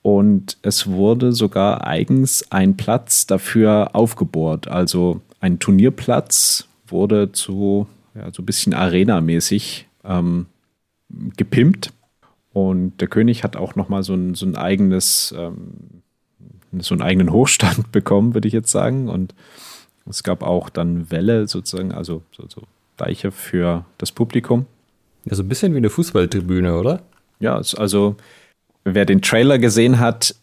Und es wurde sogar eigens ein Platz dafür aufgebohrt. Also ein Turnierplatz wurde zu ja, so ein bisschen Arena-mäßig ähm, gepimpt. Und der König hat auch nochmal so ein, so ein eigenes, ähm, so einen eigenen Hochstand [LAUGHS] bekommen, würde ich jetzt sagen. Und es gab auch dann Wälle sozusagen, also so, so Deiche für das Publikum. Ja, so ein bisschen wie eine Fußballtribüne, oder? Ja, also wer den Trailer gesehen hat,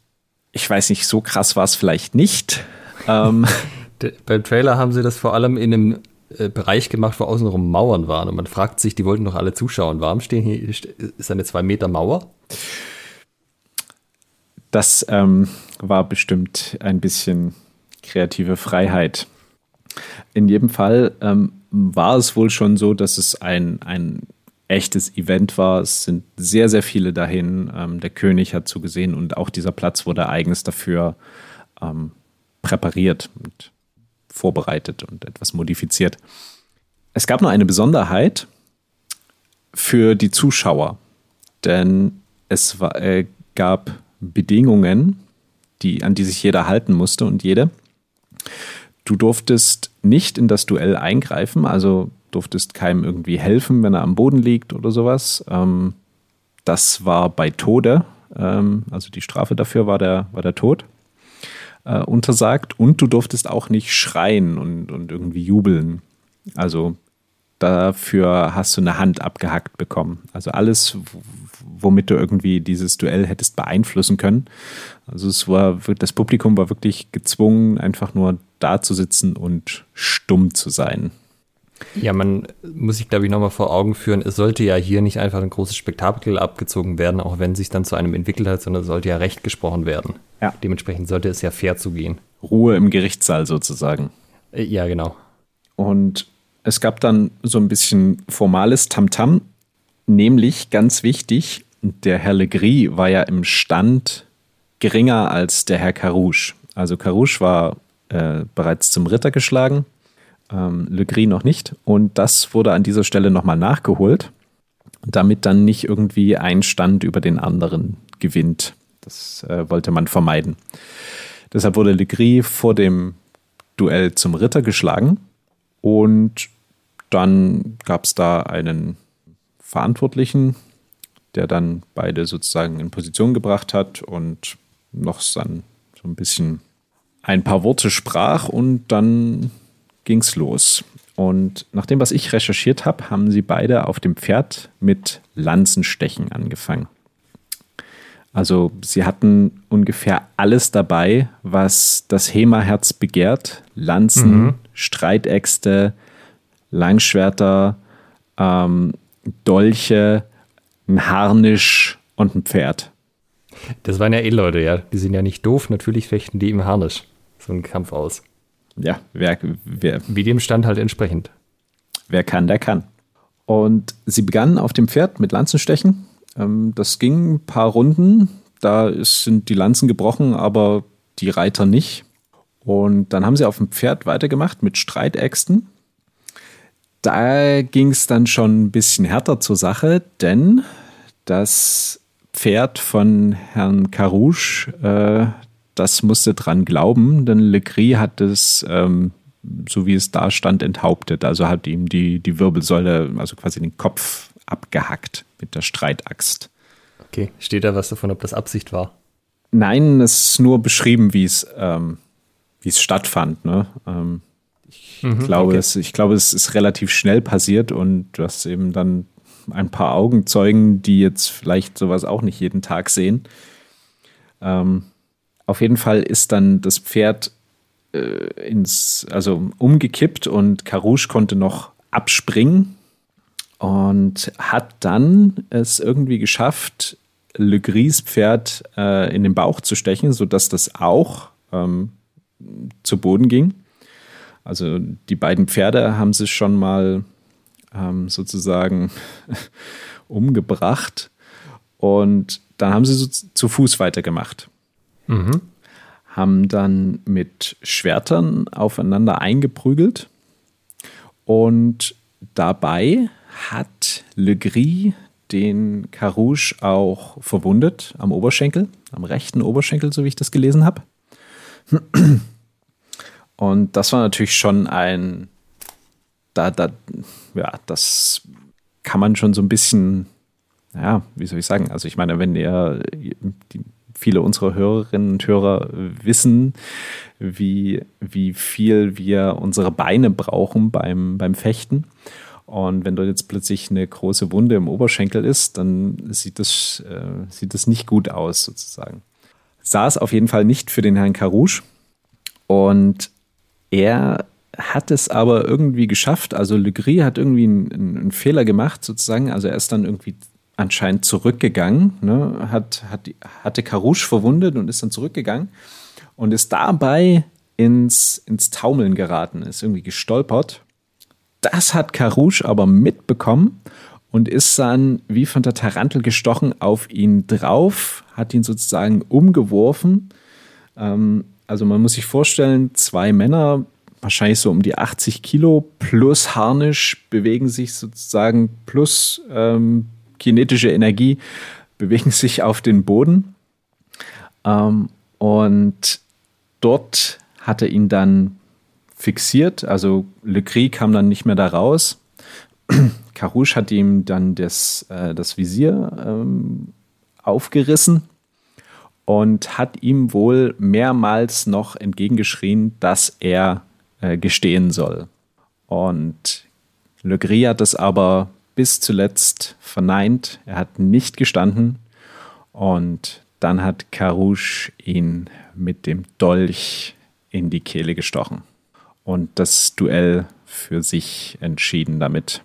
ich weiß nicht, so krass war es vielleicht nicht. Ähm, [LAUGHS] Beim Trailer haben sie das vor allem in einem äh, Bereich gemacht, wo außenrum Mauern waren. Und man fragt sich, die wollten doch alle zuschauen. Warum stehen hier, ist eine zwei Meter Mauer? Das ähm, war bestimmt ein bisschen kreative Freiheit. In jedem Fall ähm, war es wohl schon so, dass es ein, ein echtes Event war. Es sind sehr, sehr viele dahin. Ähm, der König hat zugesehen und auch dieser Platz wurde eigens dafür ähm, präpariert und vorbereitet und etwas modifiziert. Es gab noch eine Besonderheit für die Zuschauer, denn es war, äh, gab Bedingungen, die, an die sich jeder halten musste und jede. Du durftest nicht in das Duell eingreifen, also durftest keinem irgendwie helfen, wenn er am Boden liegt oder sowas. Ähm, das war bei Tode, ähm, also die Strafe dafür war der, war der Tod äh, untersagt. Und du durftest auch nicht schreien und, und irgendwie jubeln. Also dafür hast du eine Hand abgehackt bekommen. Also alles, womit du irgendwie dieses Duell hättest beeinflussen können. Also es war, das Publikum war wirklich gezwungen, einfach nur da zu sitzen und stumm zu sein. Ja, man muss sich, glaube ich, nochmal vor Augen führen, es sollte ja hier nicht einfach ein großes Spektakel abgezogen werden, auch wenn es sich dann zu einem entwickelt hat, sondern es sollte ja recht gesprochen werden. Ja. Dementsprechend sollte es ja fair zugehen. Ruhe im Gerichtssaal sozusagen. Äh, ja, genau. Und es gab dann so ein bisschen formales Tamtam, -Tam, nämlich ganz wichtig, der Herr Legris war ja im Stand geringer als der Herr Carouche. Also Carouche war äh, bereits zum Ritter geschlagen ähm, Le Gris noch nicht. Und das wurde an dieser Stelle nochmal nachgeholt, damit dann nicht irgendwie ein Stand über den anderen gewinnt. Das äh, wollte man vermeiden. Deshalb wurde Le Gris vor dem Duell zum Ritter geschlagen und dann gab es da einen Verantwortlichen, der dann beide sozusagen in Position gebracht hat und noch so ein bisschen ein paar Worte sprach und dann ging's los. Und nach dem, was ich recherchiert habe, haben sie beide auf dem Pferd mit Lanzenstechen angefangen. Also sie hatten ungefähr alles dabei, was das Hema-Herz begehrt. Lanzen, mhm. Streitäxte, Langschwerter, ähm, Dolche, ein Harnisch und ein Pferd. Das waren ja eh Leute, ja. Die sind ja nicht doof. Natürlich fechten die im Harnisch so einen Kampf aus ja, wer, wer. Wie dem Stand halt entsprechend. Wer kann, der kann. Und sie begannen auf dem Pferd mit Lanzenstechen. Ähm, das ging ein paar Runden. Da sind die Lanzen gebrochen, aber die Reiter nicht. Und dann haben sie auf dem Pferd weitergemacht mit Streitäxten. Da ging es dann schon ein bisschen härter zur Sache, denn das Pferd von Herrn Carouche, äh, das musste dran glauben, denn Legris hat es, ähm, so wie es da stand, enthauptet. Also hat ihm die, die Wirbelsäule, also quasi den Kopf abgehackt mit der Streitaxt. Okay, steht da was davon, ob das Absicht war? Nein, es ist nur beschrieben, wie es, ähm, wie es stattfand. Ne? Ähm, ich, mhm, glaube, okay. es, ich glaube, es ist relativ schnell passiert und du hast eben dann ein paar Augenzeugen, die jetzt vielleicht sowas auch nicht jeden Tag sehen. Ähm, auf jeden Fall ist dann das Pferd äh, ins, also umgekippt und Karouche konnte noch abspringen und hat dann es irgendwie geschafft, Le Gris Pferd äh, in den Bauch zu stechen, sodass das auch ähm, zu Boden ging. Also die beiden Pferde haben sich schon mal ähm, sozusagen [LAUGHS] umgebracht und dann haben sie so zu Fuß weitergemacht. Mhm. Haben dann mit Schwertern aufeinander eingeprügelt und dabei hat Le Gris den Carouche auch verwundet am Oberschenkel, am rechten Oberschenkel, so wie ich das gelesen habe. Und das war natürlich schon ein, da, da, ja, das kann man schon so ein bisschen, ja, wie soll ich sagen? Also ich meine, wenn ihr, die, viele unserer Hörerinnen und Hörer wissen, wie, wie viel wir unsere Beine brauchen beim, beim Fechten. Und wenn dort jetzt plötzlich eine große Wunde im Oberschenkel ist, dann sieht das, äh, sieht das nicht gut aus, sozusagen. Es auf jeden Fall nicht für den Herrn Carouche. Und er hat es aber irgendwie geschafft. Also Le Gris hat irgendwie einen, einen, Fehler gemacht, sozusagen. Also er ist dann irgendwie anscheinend zurückgegangen, ne? hat, hat, hatte Carouche verwundet und ist dann zurückgegangen und ist dabei ins, ins Taumeln geraten, ist irgendwie gestolpert das hat Carouche aber mitbekommen und ist dann wie von der Tarantel gestochen auf ihn drauf, hat ihn sozusagen umgeworfen. Ähm, also man muss sich vorstellen, zwei Männer, wahrscheinlich so um die 80 Kilo plus Harnisch, bewegen sich sozusagen plus ähm, kinetische Energie, bewegen [LAUGHS] sich auf den Boden. Ähm, und dort hat er ihn dann fixiert. Also Le Cri kam dann nicht mehr da raus. [CLEARS THROAT] Carouche hat ihm dann das, äh, das Visier ähm, aufgerissen und hat ihm wohl mehrmals noch entgegengeschrien, dass er äh, gestehen soll. Und Le Gris hat es aber bis zuletzt verneint. Er hat nicht gestanden. Und dann hat Carouche ihn mit dem Dolch in die Kehle gestochen und das Duell für sich entschieden damit.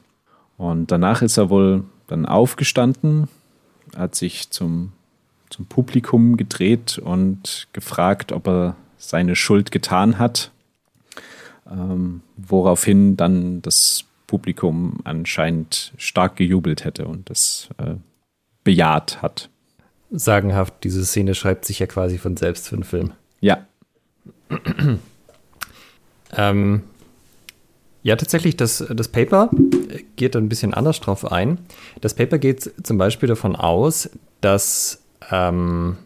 Und danach ist er wohl dann aufgestanden, hat sich zum, zum Publikum gedreht und gefragt, ob er seine Schuld getan hat, ähm, woraufhin dann das Publikum anscheinend stark gejubelt hätte und das äh, bejaht hat. Sagenhaft, diese Szene schreibt sich ja quasi von selbst für den Film. Ja. Ähm, ja, tatsächlich, das, das Paper geht ein bisschen anders drauf ein. Das Paper geht zum Beispiel davon aus, dass ähm,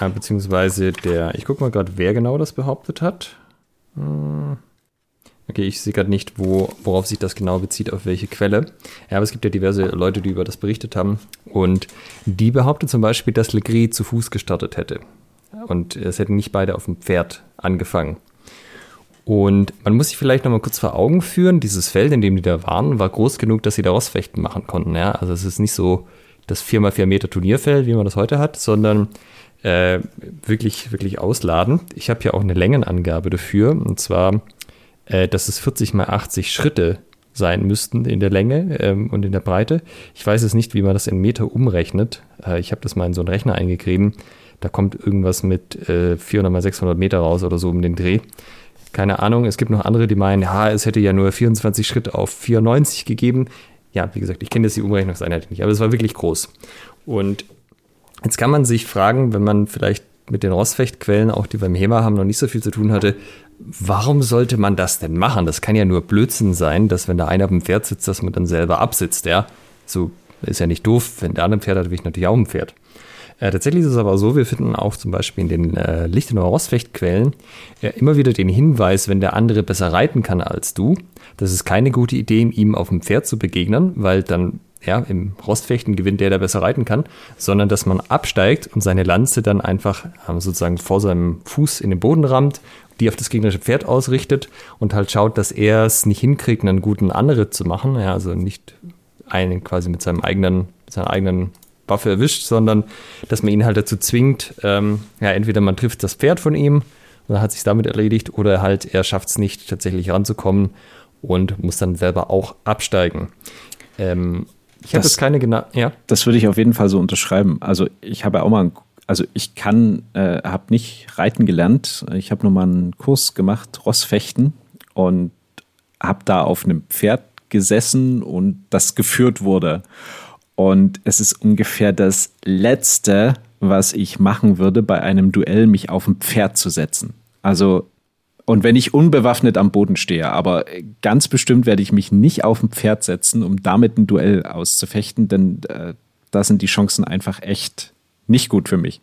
äh, beziehungsweise der, ich gucke mal gerade, wer genau das behauptet hat. Hm. Okay, ich sehe gerade nicht, wo, worauf sich das genau bezieht, auf welche Quelle. Ja, aber es gibt ja diverse Leute, die über das berichtet haben. Und die behauptet zum Beispiel, dass Legris zu Fuß gestartet hätte. Und es hätten nicht beide auf dem Pferd angefangen. Und man muss sich vielleicht noch mal kurz vor Augen führen, dieses Feld, in dem die da waren, war groß genug, dass sie da Rossfechten machen konnten. Ja? Also es ist nicht so das 4x4 Meter Turnierfeld, wie man das heute hat, sondern äh, wirklich, wirklich ausladend. Ich habe hier auch eine Längenangabe dafür, und zwar, äh, dass es 40 mal 80 Schritte sein müssten in der Länge ähm, und in der Breite. Ich weiß es nicht, wie man das in Meter umrechnet. Äh, ich habe das mal in so einen Rechner eingegeben. Da kommt irgendwas mit äh, 400 mal 600 Meter raus oder so um den Dreh. Keine Ahnung. Es gibt noch andere, die meinen, ja, es hätte ja nur 24 Schritte auf 94 gegeben. Ja, wie gesagt, ich kenne jetzt die Umrechnungseinheit nicht, aber es war wirklich groß. Und jetzt kann man sich fragen, wenn man vielleicht mit den Rostfechtquellen, auch die beim HEMA haben, noch nicht so viel zu tun hatte, warum sollte man das denn machen? Das kann ja nur Blödsinn sein, dass wenn da einer auf dem Pferd sitzt, dass man dann selber absitzt, ja. So ist ja nicht doof. Wenn der andere Pferd hat, will ich natürlich auch ein Pferd. Äh, tatsächlich ist es aber so, wir finden auch zum Beispiel in den äh, Lichtenauer Rostfechtquellen äh, immer wieder den Hinweis, wenn der andere besser reiten kann als du, das ist keine gute Idee, ihm auf dem Pferd zu begegnen, weil dann ja, im Rostfechten gewinnt der, der besser reiten kann, sondern dass man absteigt und seine Lanze dann einfach ähm, sozusagen vor seinem Fuß in den Boden rammt, die auf das gegnerische Pferd ausrichtet und halt schaut, dass er es nicht hinkriegt, einen guten Anritt zu machen, ja, also nicht einen quasi mit seinem eigenen, seiner eigenen Waffe erwischt, sondern dass man ihn halt dazu zwingt, ähm, ja, entweder man trifft das Pferd von ihm dann hat sich damit erledigt oder halt er schafft es nicht tatsächlich ranzukommen und muss dann selber auch absteigen. Ähm, ich habe jetzt keine genau. Ja. Das würde ich auf jeden Fall so unterschreiben. Also ich habe auch mal, also ich kann, äh, habe nicht reiten gelernt. Ich habe nur mal einen Kurs gemacht, Rossfechten und habe da auf einem Pferd gesessen und das geführt wurde. Und es ist ungefähr das Letzte, was ich machen würde, bei einem Duell mich auf ein Pferd zu setzen. Also und wenn ich unbewaffnet am Boden stehe, aber ganz bestimmt werde ich mich nicht auf ein Pferd setzen, um damit ein Duell auszufechten, denn äh, da sind die Chancen einfach echt nicht gut für mich.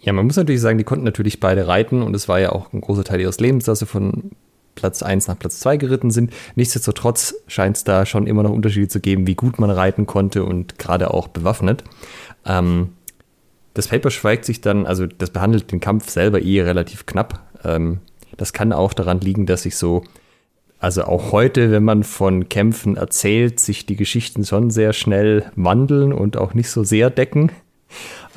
Ja, man muss natürlich sagen, die konnten natürlich beide reiten und es war ja auch ein großer Teil ihres Lebens, dass sie von Platz 1 nach Platz 2 geritten sind. Nichtsdestotrotz scheint es da schon immer noch Unterschiede zu geben, wie gut man reiten konnte und gerade auch bewaffnet. Ähm, das Paper schweigt sich dann, also das behandelt den Kampf selber eh relativ knapp. Ähm, das kann auch daran liegen, dass sich so, also auch heute, wenn man von Kämpfen erzählt, sich die Geschichten schon sehr schnell wandeln und auch nicht so sehr decken.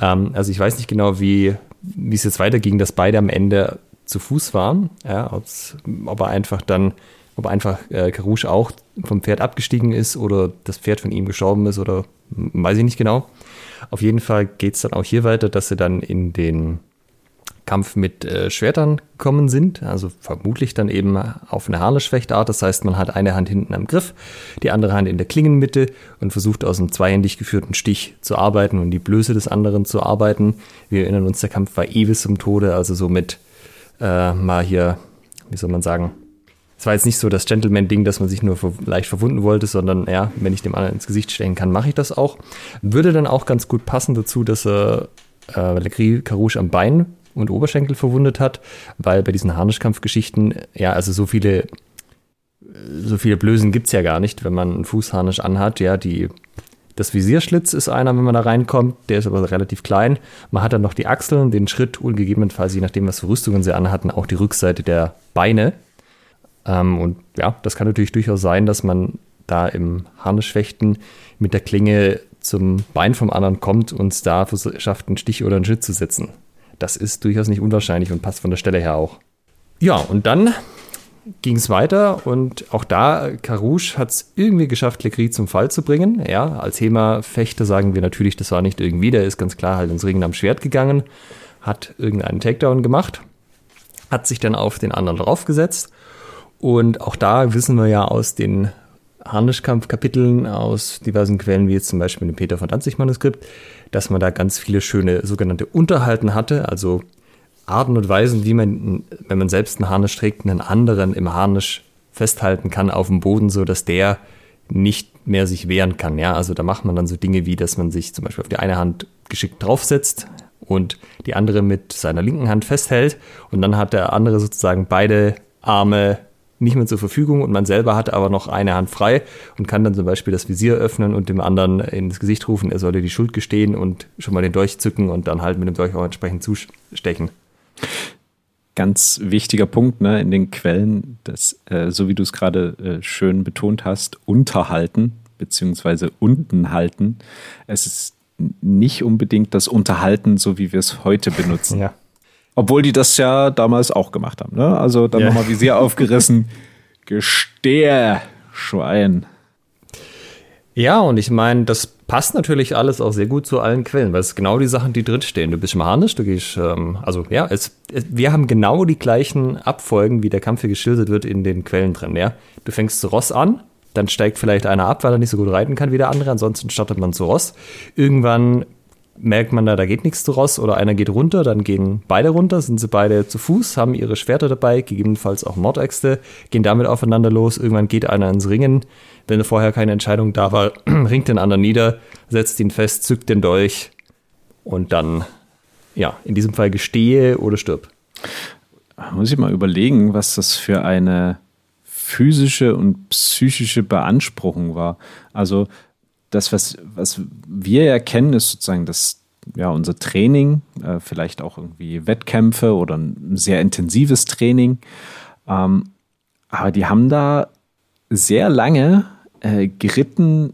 Ähm, also ich weiß nicht genau, wie, wie es jetzt weiterging, dass beide am Ende zu Fuß waren. Ja, ob er einfach dann, ob einfach äh, Karouche auch vom Pferd abgestiegen ist oder das Pferd von ihm gestorben ist oder weiß ich nicht genau. Auf jeden Fall geht es dann auch hier weiter, dass sie dann in den Kampf mit äh, Schwertern gekommen sind, also vermutlich dann eben auf eine Harnischfechtart. Das heißt, man hat eine Hand hinten am Griff, die andere Hand in der Klingenmitte und versucht aus einem zweihändig geführten Stich zu arbeiten und die Blöße des anderen zu arbeiten. Wir erinnern uns, der Kampf war ewig zum Tode, also so mit äh, mal hier, wie soll man sagen, es war jetzt nicht so das Gentleman-Ding, dass man sich nur leicht verwunden wollte, sondern ja, wenn ich dem anderen ins Gesicht stechen kann, mache ich das auch. Würde dann auch ganz gut passen dazu, dass er äh, Legris Carouche am Bein und Oberschenkel verwundet hat, weil bei diesen Harnischkampfgeschichten, ja, also so viele, so viele Blößen gibt es ja gar nicht, wenn man einen Fußharnisch anhat. Ja, die, das Visierschlitz ist einer, wenn man da reinkommt, der ist aber relativ klein. Man hat dann noch die Achseln, den Schritt und gegebenenfalls, je nachdem, was für Rüstungen sie anhatten, auch die Rückseite der Beine. Ähm, und ja, das kann natürlich durchaus sein, dass man da im Harnischfechten mit der Klinge zum Bein vom anderen kommt und da schafft, einen Stich oder einen Schritt zu setzen. Das ist durchaus nicht unwahrscheinlich und passt von der Stelle her auch. Ja, und dann ging es weiter und auch da, Carouche hat es irgendwie geschafft, Legris zum Fall zu bringen. Ja, als HEMA-Fechter sagen wir natürlich, das war nicht irgendwie, der ist ganz klar halt ins Ringen am Schwert gegangen, hat irgendeinen Takedown gemacht, hat sich dann auf den anderen draufgesetzt und auch da wissen wir ja aus den Harnischkampf-Kapiteln aus diversen Quellen, wie jetzt zum Beispiel dem Peter von Danzig-Manuskript, dass man da ganz viele schöne sogenannte Unterhalten hatte, also Arten und Weisen, wie man, wenn man selbst einen Harnisch trägt, einen anderen im Harnisch festhalten kann auf dem Boden, so dass der nicht mehr sich wehren kann. Ja, also da macht man dann so Dinge wie, dass man sich zum Beispiel auf die eine Hand geschickt draufsetzt und die andere mit seiner linken Hand festhält und dann hat der andere sozusagen beide Arme nicht mehr zur Verfügung und man selber hat aber noch eine Hand frei und kann dann zum Beispiel das Visier öffnen und dem anderen ins Gesicht rufen, er solle die Schuld gestehen und schon mal den Dolch zücken und dann halt mit dem Dolch auch entsprechend zustechen. Ganz wichtiger Punkt ne, in den Quellen, dass, äh, so wie du es gerade äh, schön betont hast, unterhalten beziehungsweise unten halten. Es ist nicht unbedingt das Unterhalten, so wie wir es heute benutzen. Ja. Obwohl die das ja damals auch gemacht haben. Ne? Also dann ja. nochmal Visier aufgerissen. [LAUGHS] Gestehe, Schwein. Ja, und ich meine, das passt natürlich alles auch sehr gut zu allen Quellen, weil es genau die Sachen, die drinstehen. Du bist mechanisch, du gehst, ähm, also ja, es, es, wir haben genau die gleichen Abfolgen, wie der Kampf hier geschildert wird, in den Quellen drin. Ja? Du fängst zu Ross an, dann steigt vielleicht einer ab, weil er nicht so gut reiten kann wie der andere, ansonsten startet man zu Ross. Irgendwann merkt man da, da geht nichts draus oder einer geht runter, dann gehen beide runter, sind sie beide zu Fuß, haben ihre Schwerter dabei, gegebenenfalls auch Mordäxte, gehen damit aufeinander los. Irgendwann geht einer ins Ringen. Wenn vorher keine Entscheidung da war, [CLEARS THROAT] ringt den anderen nieder, setzt ihn fest, zückt den Dolch und dann, ja, in diesem Fall gestehe oder stirb. Muss ich mal überlegen, was das für eine physische und psychische Beanspruchung war. Also das, was, was wir ja kennen, ist sozusagen das, ja, unser Training, äh, vielleicht auch irgendwie Wettkämpfe oder ein sehr intensives Training. Ähm, aber die haben da sehr lange äh, geritten,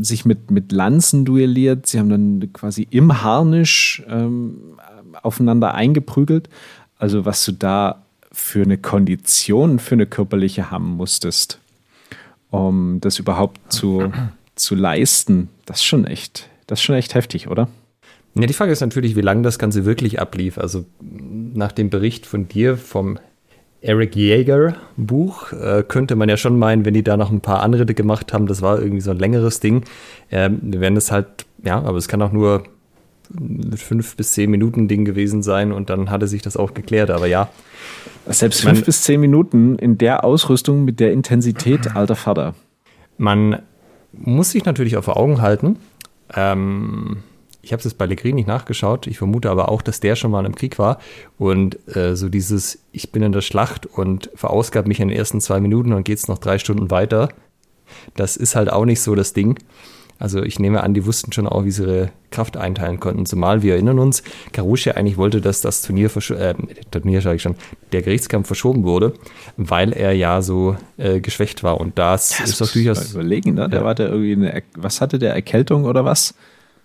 sich mit, mit Lanzen duelliert. Sie haben dann quasi im Harnisch ähm, aufeinander eingeprügelt. Also was du da für eine Kondition, für eine körperliche haben musstest, um das überhaupt zu, zu leisten, das ist schon echt, das ist schon echt heftig, oder? Ja, die Frage ist natürlich, wie lange das Ganze wirklich ablief. Also nach dem Bericht von dir vom Eric Jäger Buch äh, könnte man ja schon meinen, wenn die da noch ein paar andere gemacht haben, das war irgendwie so ein längeres Ding. Ähm, werden es halt, ja, aber es kann auch nur fünf bis zehn Minuten Ding gewesen sein und dann hatte sich das auch geklärt. Aber ja. Selbst fünf bis zehn Minuten in der Ausrüstung mit der Intensität, alter Vater. Man muss sich natürlich vor Augen halten. Ähm, ich habe es jetzt bei Legri nicht nachgeschaut. Ich vermute aber auch, dass der schon mal im Krieg war. Und äh, so dieses, ich bin in der Schlacht und verausgabe mich in den ersten zwei Minuten und geht es noch drei Stunden weiter. Das ist halt auch nicht so das Ding. Also ich nehme an, die wussten schon auch, wie sie ihre Kraft einteilen konnten. Zumal wir erinnern uns, Karusche eigentlich wollte, dass das Turnier, äh, Turnier sage ich schon, der Gerichtskampf verschoben wurde, weil er ja so äh, geschwächt war. Und das, das ist doch durchaus. Überlegen, ne? Der ja. war irgendwie eine, was hatte der Erkältung oder was?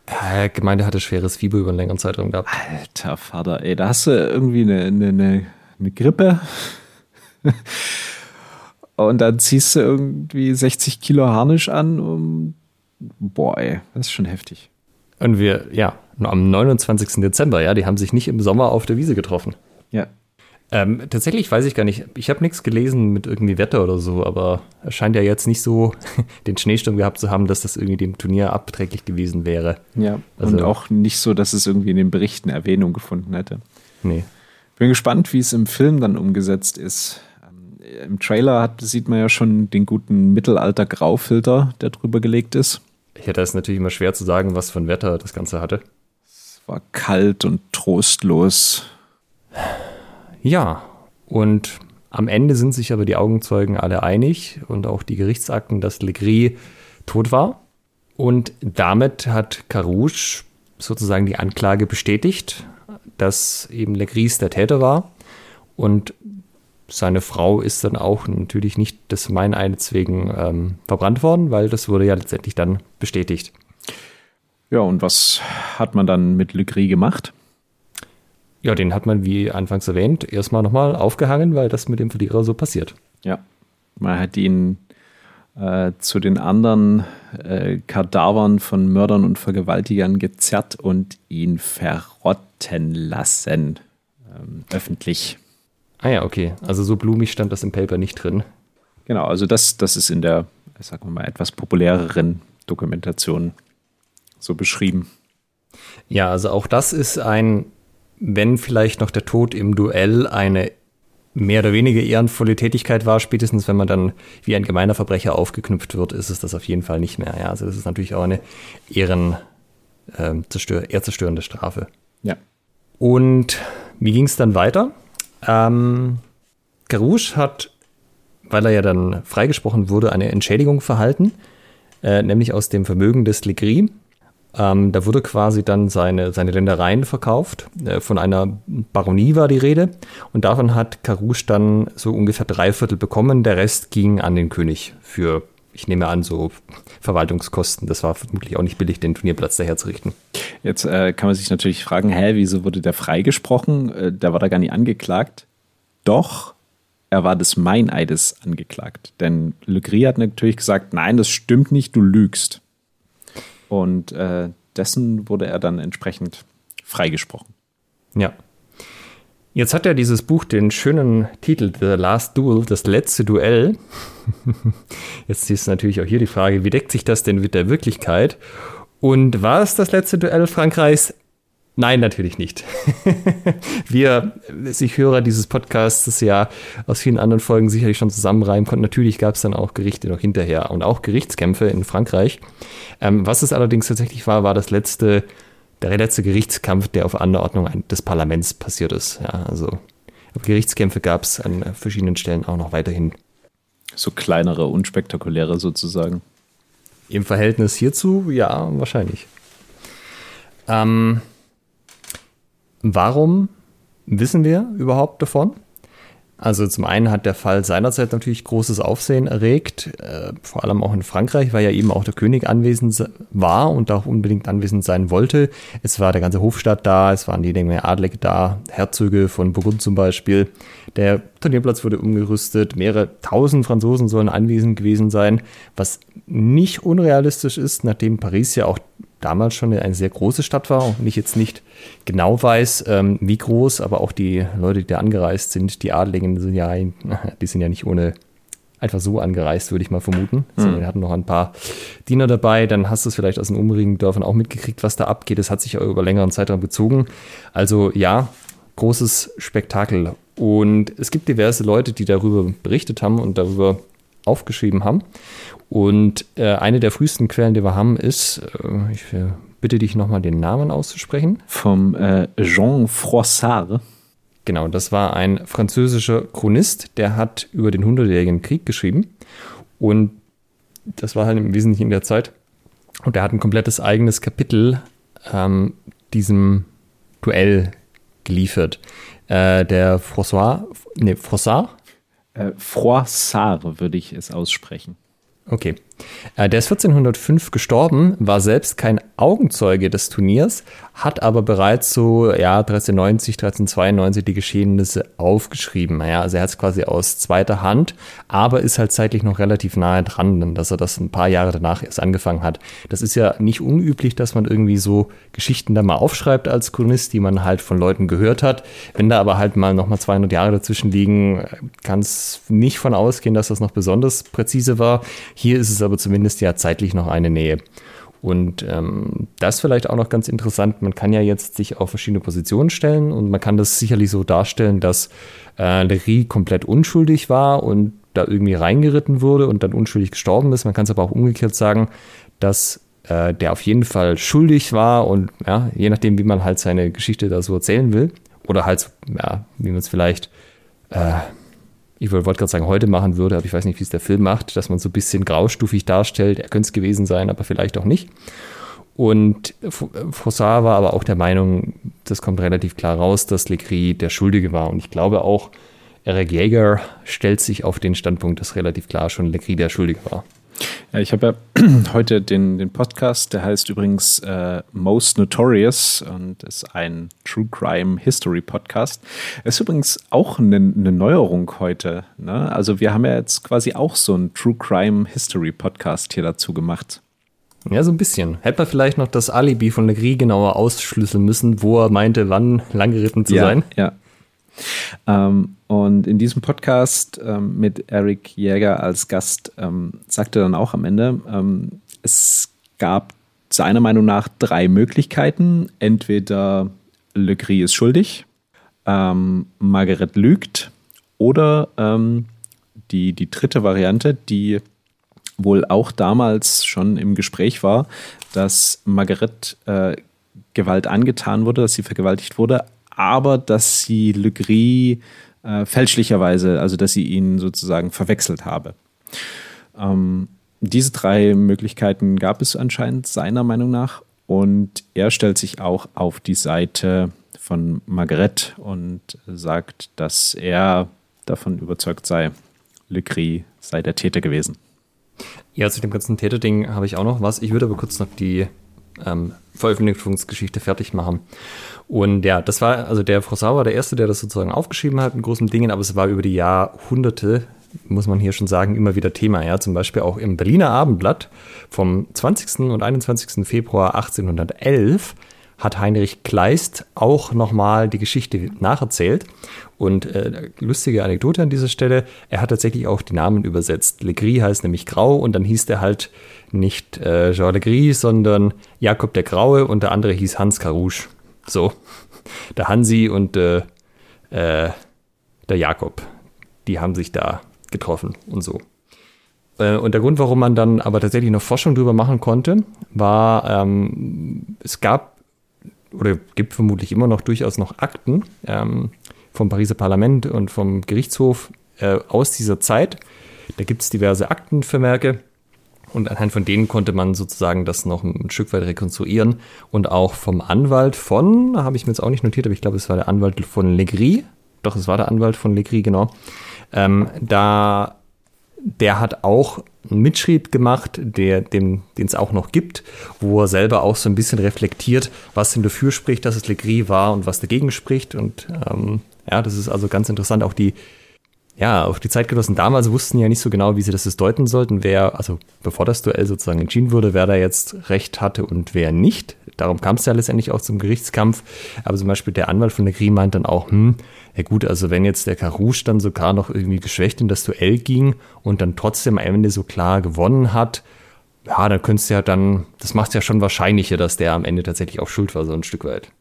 Äh, Gemeinde hatte schweres Fieber über einen längeren Zeitraum gehabt. Alter Vater, ey, da hast du irgendwie eine, eine, eine, eine Grippe. [LAUGHS] Und dann ziehst du irgendwie 60 Kilo Harnisch an. Um, boah, ey, das ist schon heftig. Und wir, ja, am 29. Dezember, ja, die haben sich nicht im Sommer auf der Wiese getroffen. Ja. Ähm, tatsächlich weiß ich gar nicht. Ich habe nichts gelesen mit irgendwie Wetter oder so, aber es scheint ja jetzt nicht so [LAUGHS] den Schneesturm gehabt zu haben, dass das irgendwie dem Turnier abträglich gewesen wäre. Ja, also, und auch nicht so, dass es irgendwie in den Berichten Erwähnung gefunden hätte. Nee. Bin gespannt, wie es im Film dann umgesetzt ist. Ähm, Im Trailer hat, sieht man ja schon den guten Mittelalter-Graufilter, der drüber gelegt ist. Ich hätte es natürlich immer schwer zu sagen, was für ein Wetter das Ganze hatte. Es war kalt und trostlos. Ja, und am Ende sind sich aber die Augenzeugen alle einig und auch die Gerichtsakten, dass Legris tot war. Und damit hat Carouche sozusagen die Anklage bestätigt, dass eben Legris der Täter war. Und seine Frau ist dann auch natürlich nicht des Meineids wegen ähm, verbrannt worden, weil das wurde ja letztendlich dann bestätigt. Ja, und was hat man dann mit Legris gemacht? Ja, den hat man, wie anfangs erwähnt, erstmal nochmal aufgehangen, weil das mit dem Verlierer so passiert. Ja, man hat ihn äh, zu den anderen äh, Kadavern von Mördern und Vergewaltigern gezerrt und ihn verrotten lassen. Ähm, öffentlich. Ah ja, okay. Also so blumig stand das im Paper nicht drin. Genau, also das, das ist in der, sagen wir mal, etwas populäreren Dokumentation so beschrieben. Ja, also auch das ist ein wenn vielleicht noch der Tod im Duell eine mehr oder weniger ehrenvolle Tätigkeit war, spätestens wenn man dann wie ein gemeiner Verbrecher aufgeknüpft wird, ist es das auf jeden Fall nicht mehr. Ja, also das ist natürlich auch eine Ehren, äh, zerstör ehrzerstörende Strafe. Ja. Und wie ging es dann weiter? Ähm, Garouche hat, weil er ja dann freigesprochen wurde, eine Entschädigung verhalten, äh, nämlich aus dem Vermögen des Legris. Ähm, da wurde quasi dann seine, seine Ländereien verkauft. Äh, von einer Baronie war die Rede. Und davon hat Carouche dann so ungefähr drei Viertel bekommen. Der Rest ging an den König für, ich nehme an, so Verwaltungskosten. Das war vermutlich auch nicht billig, den Turnierplatz daherzurichten. Jetzt äh, kann man sich natürlich fragen, hä, wieso wurde der freigesprochen? Äh, der war da gar nicht angeklagt. Doch, er war des Meineides angeklagt. Denn Le Gris hat natürlich gesagt, nein, das stimmt nicht, du lügst. Und äh, dessen wurde er dann entsprechend freigesprochen. Ja. Jetzt hat er dieses Buch den schönen Titel The Last Duel, das letzte Duell. [LAUGHS] Jetzt ist natürlich auch hier die Frage, wie deckt sich das denn mit der Wirklichkeit? Und war es das letzte Duell Frankreichs? Nein, natürlich nicht. [LAUGHS] Wir, sich Hörer dieses Podcasts, das ja aus vielen anderen Folgen sicherlich schon zusammenreimen konnten. Natürlich gab es dann auch Gerichte noch hinterher und auch Gerichtskämpfe in Frankreich. Ähm, was es allerdings tatsächlich war, war das letzte, der letzte Gerichtskampf, der auf Anordnung des Parlaments passiert ist. Ja, also Gerichtskämpfe gab es an verschiedenen Stellen auch noch weiterhin. So kleinere, unspektakuläre sozusagen. Im Verhältnis hierzu, ja, wahrscheinlich. Ähm, Warum wissen wir überhaupt davon? Also zum einen hat der Fall seinerzeit natürlich großes Aufsehen erregt, äh, vor allem auch in Frankreich, weil ja eben auch der König anwesend war und auch unbedingt anwesend sein wollte. Es war der ganze Hofstaat da, es waren jede Menge Adlige da, Herzöge von Burgund zum Beispiel. Der Turnierplatz wurde umgerüstet, mehrere tausend Franzosen sollen anwesend gewesen sein, was nicht unrealistisch ist, nachdem Paris ja auch damals schon eine sehr große Stadt war und ich jetzt nicht genau weiß, ähm, wie groß, aber auch die Leute, die da angereist sind, die Adligen sind ja, [LAUGHS] die sind ja nicht ohne einfach so angereist, würde ich mal vermuten. Mhm. wir hatten noch ein paar Diener dabei, dann hast du es vielleicht aus den umliegenden Dörfern auch mitgekriegt, was da abgeht. Das hat sich ja über längeren Zeitraum bezogen. Also ja, großes Spektakel. Und es gibt diverse Leute, die darüber berichtet haben und darüber aufgeschrieben haben. Und äh, eine der frühesten Quellen, die wir haben, ist, äh, ich äh, bitte dich nochmal den Namen auszusprechen. Vom äh, Jean Froissart. Genau, das war ein französischer Chronist, der hat über den Hundertjährigen Krieg geschrieben. Und das war halt im Wesentlichen in der Zeit. Und er hat ein komplettes eigenes Kapitel ähm, diesem Duell geliefert. Äh, der François, nee, Froissart? Äh, Froissart würde ich es aussprechen. Okay. Äh, der ist 1405 gestorben, war selbst kein Augenzeuge des Turniers, hat aber bereits so, ja, 1390, 1392 die Geschehnisse aufgeschrieben. Naja, also er hat es quasi aus zweiter Hand, aber ist halt zeitlich noch relativ nahe dran, dass er das ein paar Jahre danach erst angefangen hat. Das ist ja nicht unüblich, dass man irgendwie so Geschichten da mal aufschreibt als Chronist, die man halt von Leuten gehört hat. Wenn da aber halt mal nochmal 200 Jahre dazwischen liegen, kann es nicht von ausgehen, dass das noch besonders präzise war. Hier ist es aber zumindest ja zeitlich noch eine Nähe. Und ähm, das vielleicht auch noch ganz interessant. Man kann ja jetzt sich auf verschiedene Positionen stellen und man kann das sicherlich so darstellen, dass äh, Lery komplett unschuldig war und da irgendwie reingeritten wurde und dann unschuldig gestorben ist. Man kann es aber auch umgekehrt sagen, dass äh, der auf jeden Fall schuldig war und ja, je nachdem, wie man halt seine Geschichte da so erzählen will oder halt, ja, wie man es vielleicht äh, ich wollte gerade sagen, heute machen würde, aber ich weiß nicht, wie es der Film macht, dass man so ein bisschen graustufig darstellt. Er könnte es gewesen sein, aber vielleicht auch nicht. Und Frossard war aber auch der Meinung, das kommt relativ klar raus, dass Legris der Schuldige war. Und ich glaube auch, Eric Jäger stellt sich auf den Standpunkt, dass relativ klar schon Legris der Schuldige war. Ja, ich habe ja [CLEARS THROAT] heute den, den Podcast, der heißt übrigens äh, Most Notorious und ist ein True Crime History Podcast. Ist übrigens auch eine, eine Neuerung heute. Ne? Also wir haben ja jetzt quasi auch so einen True Crime History Podcast hier dazu gemacht. Ja, so ein bisschen. Hätte man vielleicht noch das Alibi von Legris genauer ausschlüsseln müssen, wo er meinte, wann langgeritten zu ja, sein. Ja, ähm, und in diesem Podcast ähm, mit Eric Jäger als Gast ähm, sagte dann auch am Ende, ähm, es gab seiner Meinung nach drei Möglichkeiten. Entweder Le Gris ist schuldig, ähm, Margaret lügt oder ähm, die, die dritte Variante, die wohl auch damals schon im Gespräch war, dass Margaret äh, Gewalt angetan wurde, dass sie vergewaltigt wurde, aber dass sie Le Gris äh, fälschlicherweise, also dass sie ihn sozusagen verwechselt habe. Ähm, diese drei Möglichkeiten gab es anscheinend seiner Meinung nach und er stellt sich auch auf die Seite von Margaret und sagt, dass er davon überzeugt sei, Le Gris sei der Täter gewesen. Ja, zu dem ganzen Täterding habe ich auch noch was. Ich würde aber kurz noch die ähm, Veröffentlichungsgeschichte fertig machen. Und ja, das war, also der Frossau war der Erste, der das sozusagen aufgeschrieben hat in großen Dingen, aber es war über die Jahrhunderte, muss man hier schon sagen, immer wieder Thema. Ja, zum Beispiel auch im Berliner Abendblatt vom 20. und 21. Februar 1811 hat Heinrich Kleist auch nochmal die Geschichte nacherzählt. Und äh, lustige Anekdote an dieser Stelle, er hat tatsächlich auch die Namen übersetzt. Legris heißt nämlich Grau und dann hieß der halt nicht äh, Jean Legris, sondern Jakob der Graue und der andere hieß Hans Carouche. So, [LAUGHS] der Hansi und äh, äh, der Jakob, die haben sich da getroffen und so. Äh, und der Grund, warum man dann aber tatsächlich noch Forschung drüber machen konnte, war, ähm, es gab oder gibt vermutlich immer noch durchaus noch Akten ähm, vom Pariser Parlament und vom Gerichtshof äh, aus dieser Zeit. Da gibt es diverse Aktenvermerke und anhand von denen konnte man sozusagen das noch ein Stück weit rekonstruieren. Und auch vom Anwalt von, habe ich mir jetzt auch nicht notiert, aber ich glaube, es war der Anwalt von Legris, doch, es war der Anwalt von Legris, genau. Ähm, da, der hat auch einen Mitschrieb gemacht, den es auch noch gibt, wo er selber auch so ein bisschen reflektiert, was denn dafür spricht, dass es Legris war und was dagegen spricht. Und ähm, ja, das ist also ganz interessant. Auch die, ja, auch die Zeitgenossen damals wussten ja nicht so genau, wie sie das deuten sollten, wer, also bevor das Duell sozusagen entschieden wurde, wer da jetzt Recht hatte und wer nicht. Darum kam es ja letztendlich auch zum Gerichtskampf. Aber zum Beispiel der Anwalt von Legris meint dann auch, hm, ja gut, also wenn jetzt der Carouche dann sogar noch irgendwie geschwächt in das Duell ging und dann trotzdem am Ende so klar gewonnen hat, ja, dann könntest du ja dann, das macht es ja schon wahrscheinlicher, dass der am Ende tatsächlich auch schuld war, so ein Stück weit.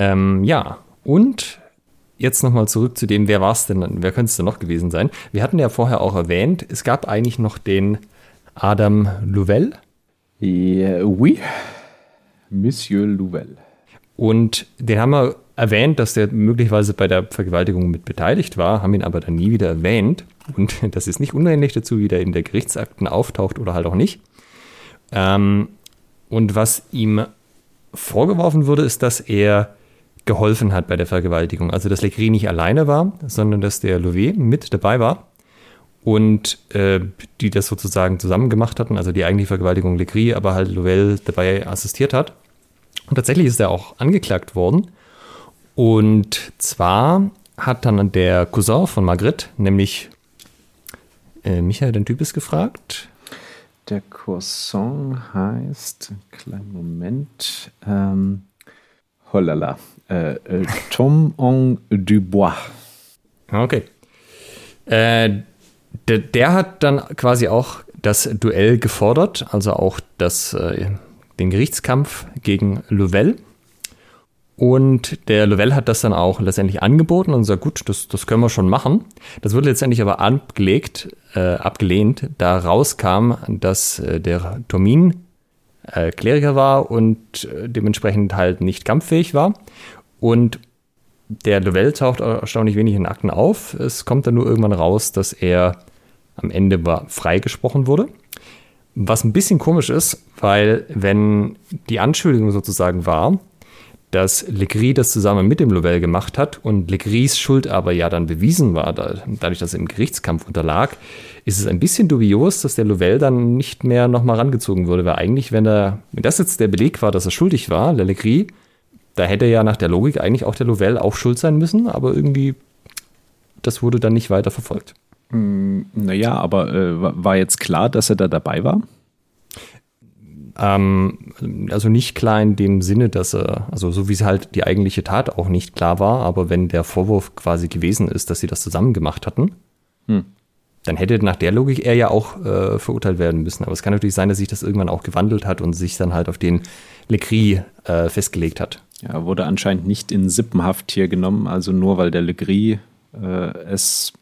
Ähm, ja, und jetzt nochmal zurück zu dem, wer war es denn, wer könnte es denn noch gewesen sein? Wir hatten ja vorher auch erwähnt, es gab eigentlich noch den Adam Louvel. Yeah, oui, Monsieur Louvel. Und den haben wir erwähnt, dass der möglicherweise bei der Vergewaltigung mit beteiligt war, haben ihn aber dann nie wieder erwähnt. Und [LAUGHS] das ist nicht unähnlich dazu, wie der in der Gerichtsakten auftaucht oder halt auch nicht. Ähm, und was ihm vorgeworfen wurde, ist, dass er geholfen hat bei der Vergewaltigung. Also, dass Legris nicht alleine war, sondern dass der Louvet mit dabei war und äh, die das sozusagen zusammen gemacht hatten. Also die eigentliche Vergewaltigung Legris, aber halt Louvel dabei assistiert hat. Und tatsächlich ist er auch angeklagt worden. Und zwar hat dann der Cousin von Margret, nämlich äh, Michael, den Typ ist gefragt. Der Cousin heißt, kleinen Moment, ähm, holala, äh, äh, Tom Dubois. Okay. Äh, der, der, hat dann quasi auch das Duell gefordert, also auch das, äh, den Gerichtskampf gegen Louvel. Und der Lovell hat das dann auch letztendlich angeboten und sagt, gut, das, das können wir schon machen. Das wurde letztendlich aber abgelegt, äh, abgelehnt, da rauskam, dass äh, der Tomin äh, Kleriker war und äh, dementsprechend halt nicht kampffähig war. Und der Lovell taucht erstaunlich wenig in Akten auf. Es kommt dann nur irgendwann raus, dass er am Ende freigesprochen wurde. Was ein bisschen komisch ist, weil wenn die Anschuldigung sozusagen war, dass Legris das zusammen mit dem Lovell gemacht hat und Legris Schuld aber ja dann bewiesen war, dadurch, dass er im Gerichtskampf unterlag, ist es ein bisschen dubios, dass der Lovell dann nicht mehr nochmal rangezogen wurde, weil eigentlich, wenn, er, wenn das jetzt der Beleg war, dass er schuldig war, der Legris, da hätte ja nach der Logik eigentlich auch der Lovell auch schuld sein müssen, aber irgendwie, das wurde dann nicht weiter verfolgt. Hm, naja, aber äh, war jetzt klar, dass er da dabei war? Ähm, also nicht klar in dem Sinne, dass er, also so wie es halt die eigentliche Tat auch nicht klar war, aber wenn der Vorwurf quasi gewesen ist, dass sie das zusammen gemacht hatten, hm. dann hätte nach der Logik er ja auch äh, verurteilt werden müssen. Aber es kann natürlich sein, dass sich das irgendwann auch gewandelt hat und sich dann halt auf den Legris äh, festgelegt hat. Ja, wurde anscheinend nicht in Sippenhaft hier genommen, also nur weil der Legris äh, es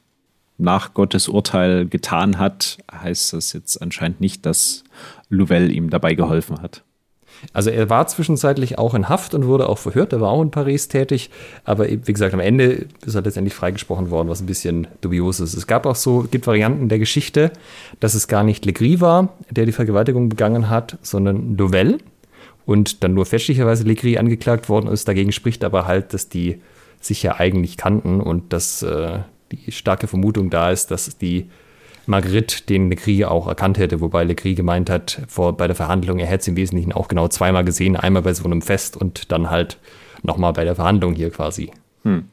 nach Gottes Urteil getan hat, heißt das jetzt anscheinend nicht, dass Louvel ihm dabei geholfen hat. Also er war zwischenzeitlich auch in Haft und wurde auch verhört, er war auch in Paris tätig, aber wie gesagt, am Ende ist er letztendlich freigesprochen worden, was ein bisschen dubios ist. Es gab auch so, gibt Varianten der Geschichte, dass es gar nicht Legris war, der die Vergewaltigung begangen hat, sondern Louvel und dann nur fälschlicherweise Legris angeklagt worden ist. Dagegen spricht aber halt, dass die sich ja eigentlich kannten und dass äh, die starke Vermutung da ist, dass die Marguerite den Legris auch erkannt hätte, wobei Legris gemeint hat, vor, bei der Verhandlung, er hätte es im Wesentlichen auch genau zweimal gesehen, einmal bei so einem Fest und dann halt nochmal bei der Verhandlung hier quasi. Hm.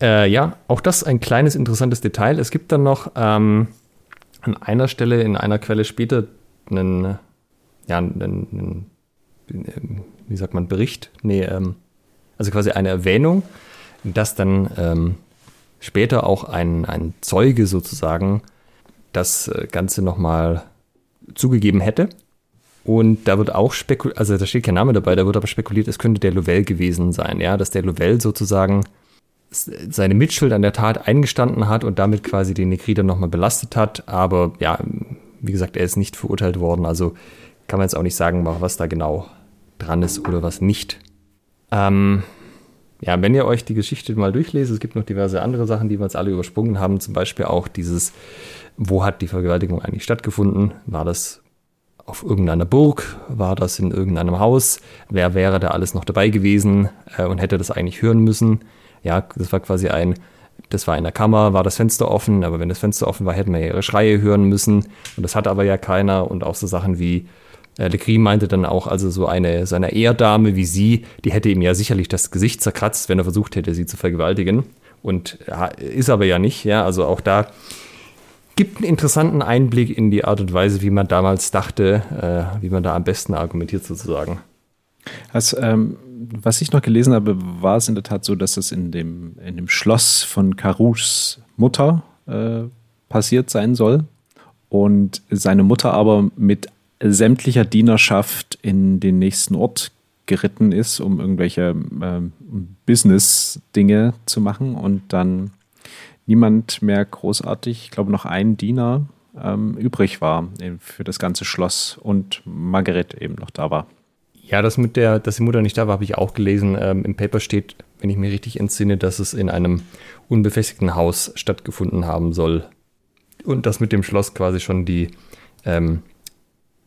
Äh, ja, auch das ein kleines interessantes Detail. Es gibt dann noch ähm, an einer Stelle in einer Quelle später einen, ja, einen, einen wie sagt man, Bericht? Nee, ähm, also quasi eine Erwähnung, dass dann ähm, später auch ein, ein Zeuge sozusagen das äh, Ganze nochmal zugegeben hätte. Und da wird auch spekuliert, also da steht kein Name dabei, da wird aber spekuliert, es könnte der Lovell gewesen sein, ja, dass der Lovell sozusagen seine Mitschuld an der Tat eingestanden hat und damit quasi den Negrida nochmal belastet hat. Aber ja, wie gesagt, er ist nicht verurteilt worden, also kann man jetzt auch nicht sagen, was da genau dran ist oder was nicht. Ähm, ja, wenn ihr euch die Geschichte mal durchlest, es gibt noch diverse andere Sachen, die wir uns alle übersprungen haben, zum Beispiel auch dieses, wo hat die Vergewaltigung eigentlich stattgefunden? War das auf irgendeiner Burg? War das in irgendeinem Haus? Wer wäre da alles noch dabei gewesen äh, und hätte das eigentlich hören müssen? Ja, das war quasi ein, das war in der Kammer, war das Fenster offen, aber wenn das Fenster offen war, hätten wir ja ihre Schreie hören müssen. Und das hat aber ja keiner. Und auch so Sachen wie, äh, Legris meinte dann auch, also so eine seiner Ehrdame wie sie, die hätte ihm ja sicherlich das Gesicht zerkratzt, wenn er versucht hätte, sie zu vergewaltigen. Und ja, ist aber ja nicht, ja. Also auch da gibt einen interessanten Einblick in die Art und Weise, wie man damals dachte, äh, wie man da am besten argumentiert sozusagen. Also, ähm, was ich noch gelesen habe, war es in der Tat so, dass es in dem, in dem Schloss von Carouches Mutter äh, passiert sein soll. Und seine Mutter aber mit sämtlicher Dienerschaft in den nächsten Ort geritten ist, um irgendwelche äh, Business-Dinge zu machen und dann niemand mehr großartig, ich glaube noch ein Diener ähm, übrig war für das ganze Schloss und Margaret eben noch da war. Ja, das mit der, dass die Mutter nicht da war, habe ich auch gelesen. Ähm, Im Paper steht, wenn ich mich richtig entsinne, dass es in einem unbefestigten Haus stattgefunden haben soll. Und das mit dem Schloss quasi schon die, ähm,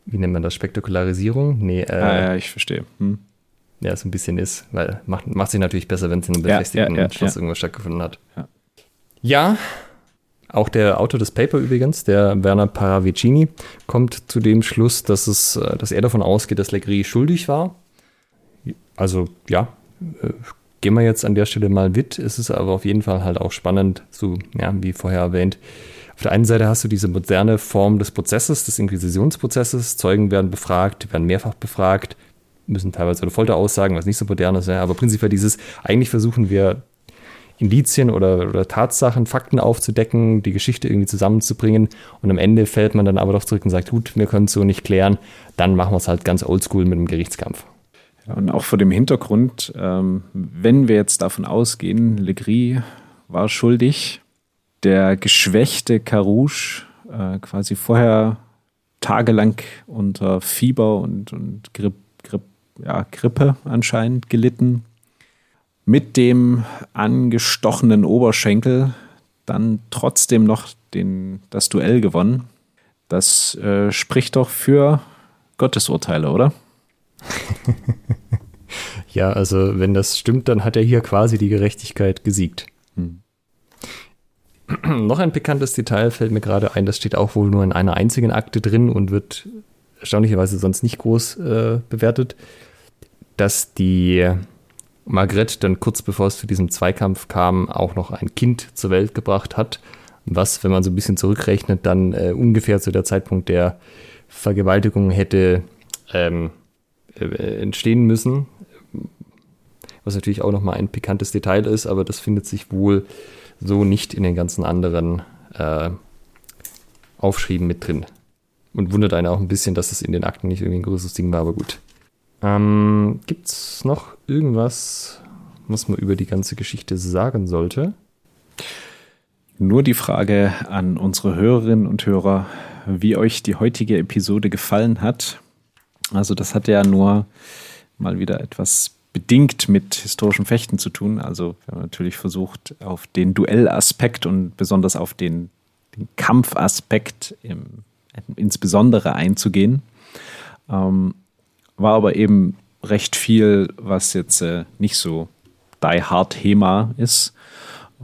wie nennt man das, Spektakularisierung? Nee, äh, ah, ja, ich verstehe. Hm. Ja, so ein bisschen ist, weil macht, macht sich natürlich besser, wenn es in einem befestigten ja, ja, ja, Schloss irgendwas stattgefunden hat. Ja. auch der Autor des Paper übrigens, der Werner Paravicini, kommt zu dem Schluss, dass, es, äh, dass er davon ausgeht, dass Legris schuldig war. Also ja, äh, gehen wir jetzt an der Stelle mal mit. Es ist aber auf jeden Fall halt auch spannend, so ja, wie vorher erwähnt, auf der einen Seite hast du diese moderne Form des Prozesses, des Inquisitionsprozesses. Zeugen werden befragt, werden mehrfach befragt, müssen teilweise eine Folter aussagen, was nicht so modern ist. Ja. Aber prinzipiell dieses, eigentlich versuchen wir Indizien oder, oder Tatsachen, Fakten aufzudecken, die Geschichte irgendwie zusammenzubringen. Und am Ende fällt man dann aber doch zurück und sagt, gut, wir können es so nicht klären. Dann machen wir es halt ganz oldschool mit einem Gerichtskampf. Ja, und auch vor dem Hintergrund, ähm, wenn wir jetzt davon ausgehen, Legris war schuldig, der geschwächte Carouche äh, quasi vorher tagelang unter Fieber und, und Gripp, Gripp, ja, Grippe anscheinend gelitten. Mit dem angestochenen Oberschenkel dann trotzdem noch den, das Duell gewonnen. Das äh, spricht doch für Gottesurteile, oder? [LAUGHS] ja, also wenn das stimmt, dann hat er hier quasi die Gerechtigkeit gesiegt. [CLEARS THROAT] Noch ein pikantes Detail fällt mir gerade ein, das steht auch wohl nur in einer einzigen Akte drin und wird erstaunlicherweise sonst nicht groß äh, bewertet, dass die Margrethe dann kurz bevor es zu diesem Zweikampf kam, auch noch ein Kind zur Welt gebracht hat, was, wenn man so ein bisschen zurückrechnet, dann äh, ungefähr zu der Zeitpunkt der Vergewaltigung hätte ähm, äh, entstehen müssen. Was natürlich auch nochmal ein pikantes Detail ist, aber das findet sich wohl so nicht in den ganzen anderen äh, Aufschrieben mit drin. Und wundert einen auch ein bisschen, dass es in den Akten nicht irgendwie ein größeres Ding war, aber gut. Ähm, Gibt es noch irgendwas, was man über die ganze Geschichte sagen sollte? Nur die Frage an unsere Hörerinnen und Hörer, wie euch die heutige Episode gefallen hat. Also das hat ja nur mal wieder etwas bedingt mit historischem Fechten zu tun. Also wir haben natürlich versucht, auf den Duellaspekt und besonders auf den, den Kampfaspekt im, insbesondere einzugehen. Ähm, war aber eben recht viel, was jetzt äh, nicht so die Hard Thema ist.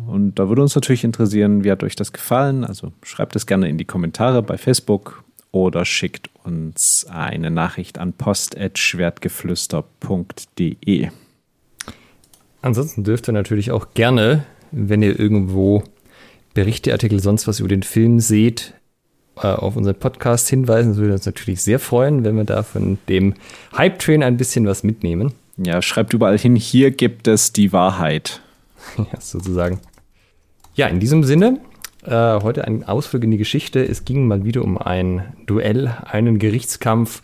Und da würde uns natürlich interessieren, wie hat euch das gefallen? Also schreibt es gerne in die Kommentare bei Facebook oder schickt uns eine Nachricht an post.schwertgeflüster.de. Ansonsten dürft ihr natürlich auch gerne, wenn ihr irgendwo Berichte, Artikel, sonst was über den Film seht, äh, auf unseren Podcast hinweisen. Das würde uns natürlich sehr freuen, wenn wir da von dem Hype-Train ein bisschen was mitnehmen. Ja, schreibt überall hin, hier gibt es die Wahrheit. [LAUGHS] ja, sozusagen. Ja, in diesem Sinne, äh, heute ein Ausflug in die Geschichte. Es ging mal wieder um ein Duell, einen Gerichtskampf.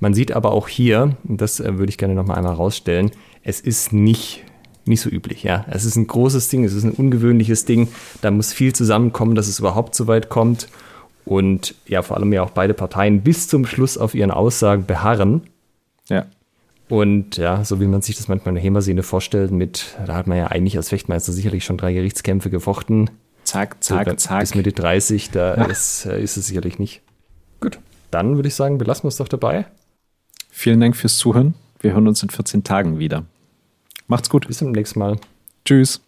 Man sieht aber auch hier, und das äh, würde ich gerne noch mal einmal rausstellen, es ist nicht, nicht so üblich. Ja? Es ist ein großes Ding, es ist ein ungewöhnliches Ding. Da muss viel zusammenkommen, dass es überhaupt so weit kommt. Und ja, vor allem ja auch beide Parteien bis zum Schluss auf ihren Aussagen beharren. Ja. Und ja, so wie man sich das manchmal in der Hemersehne vorstellt, mit, da hat man ja eigentlich als Fechtmeister sicherlich schon drei Gerichtskämpfe gefochten. Zack, zack, so, zack. Bis Mitte 30, da ja. ist, äh, ist es sicherlich nicht. Gut, dann würde ich sagen, belassen wir es doch dabei. Vielen Dank fürs Zuhören. Wir hören uns in 14 Tagen wieder. Macht's gut. Bis zum nächsten Mal. Tschüss.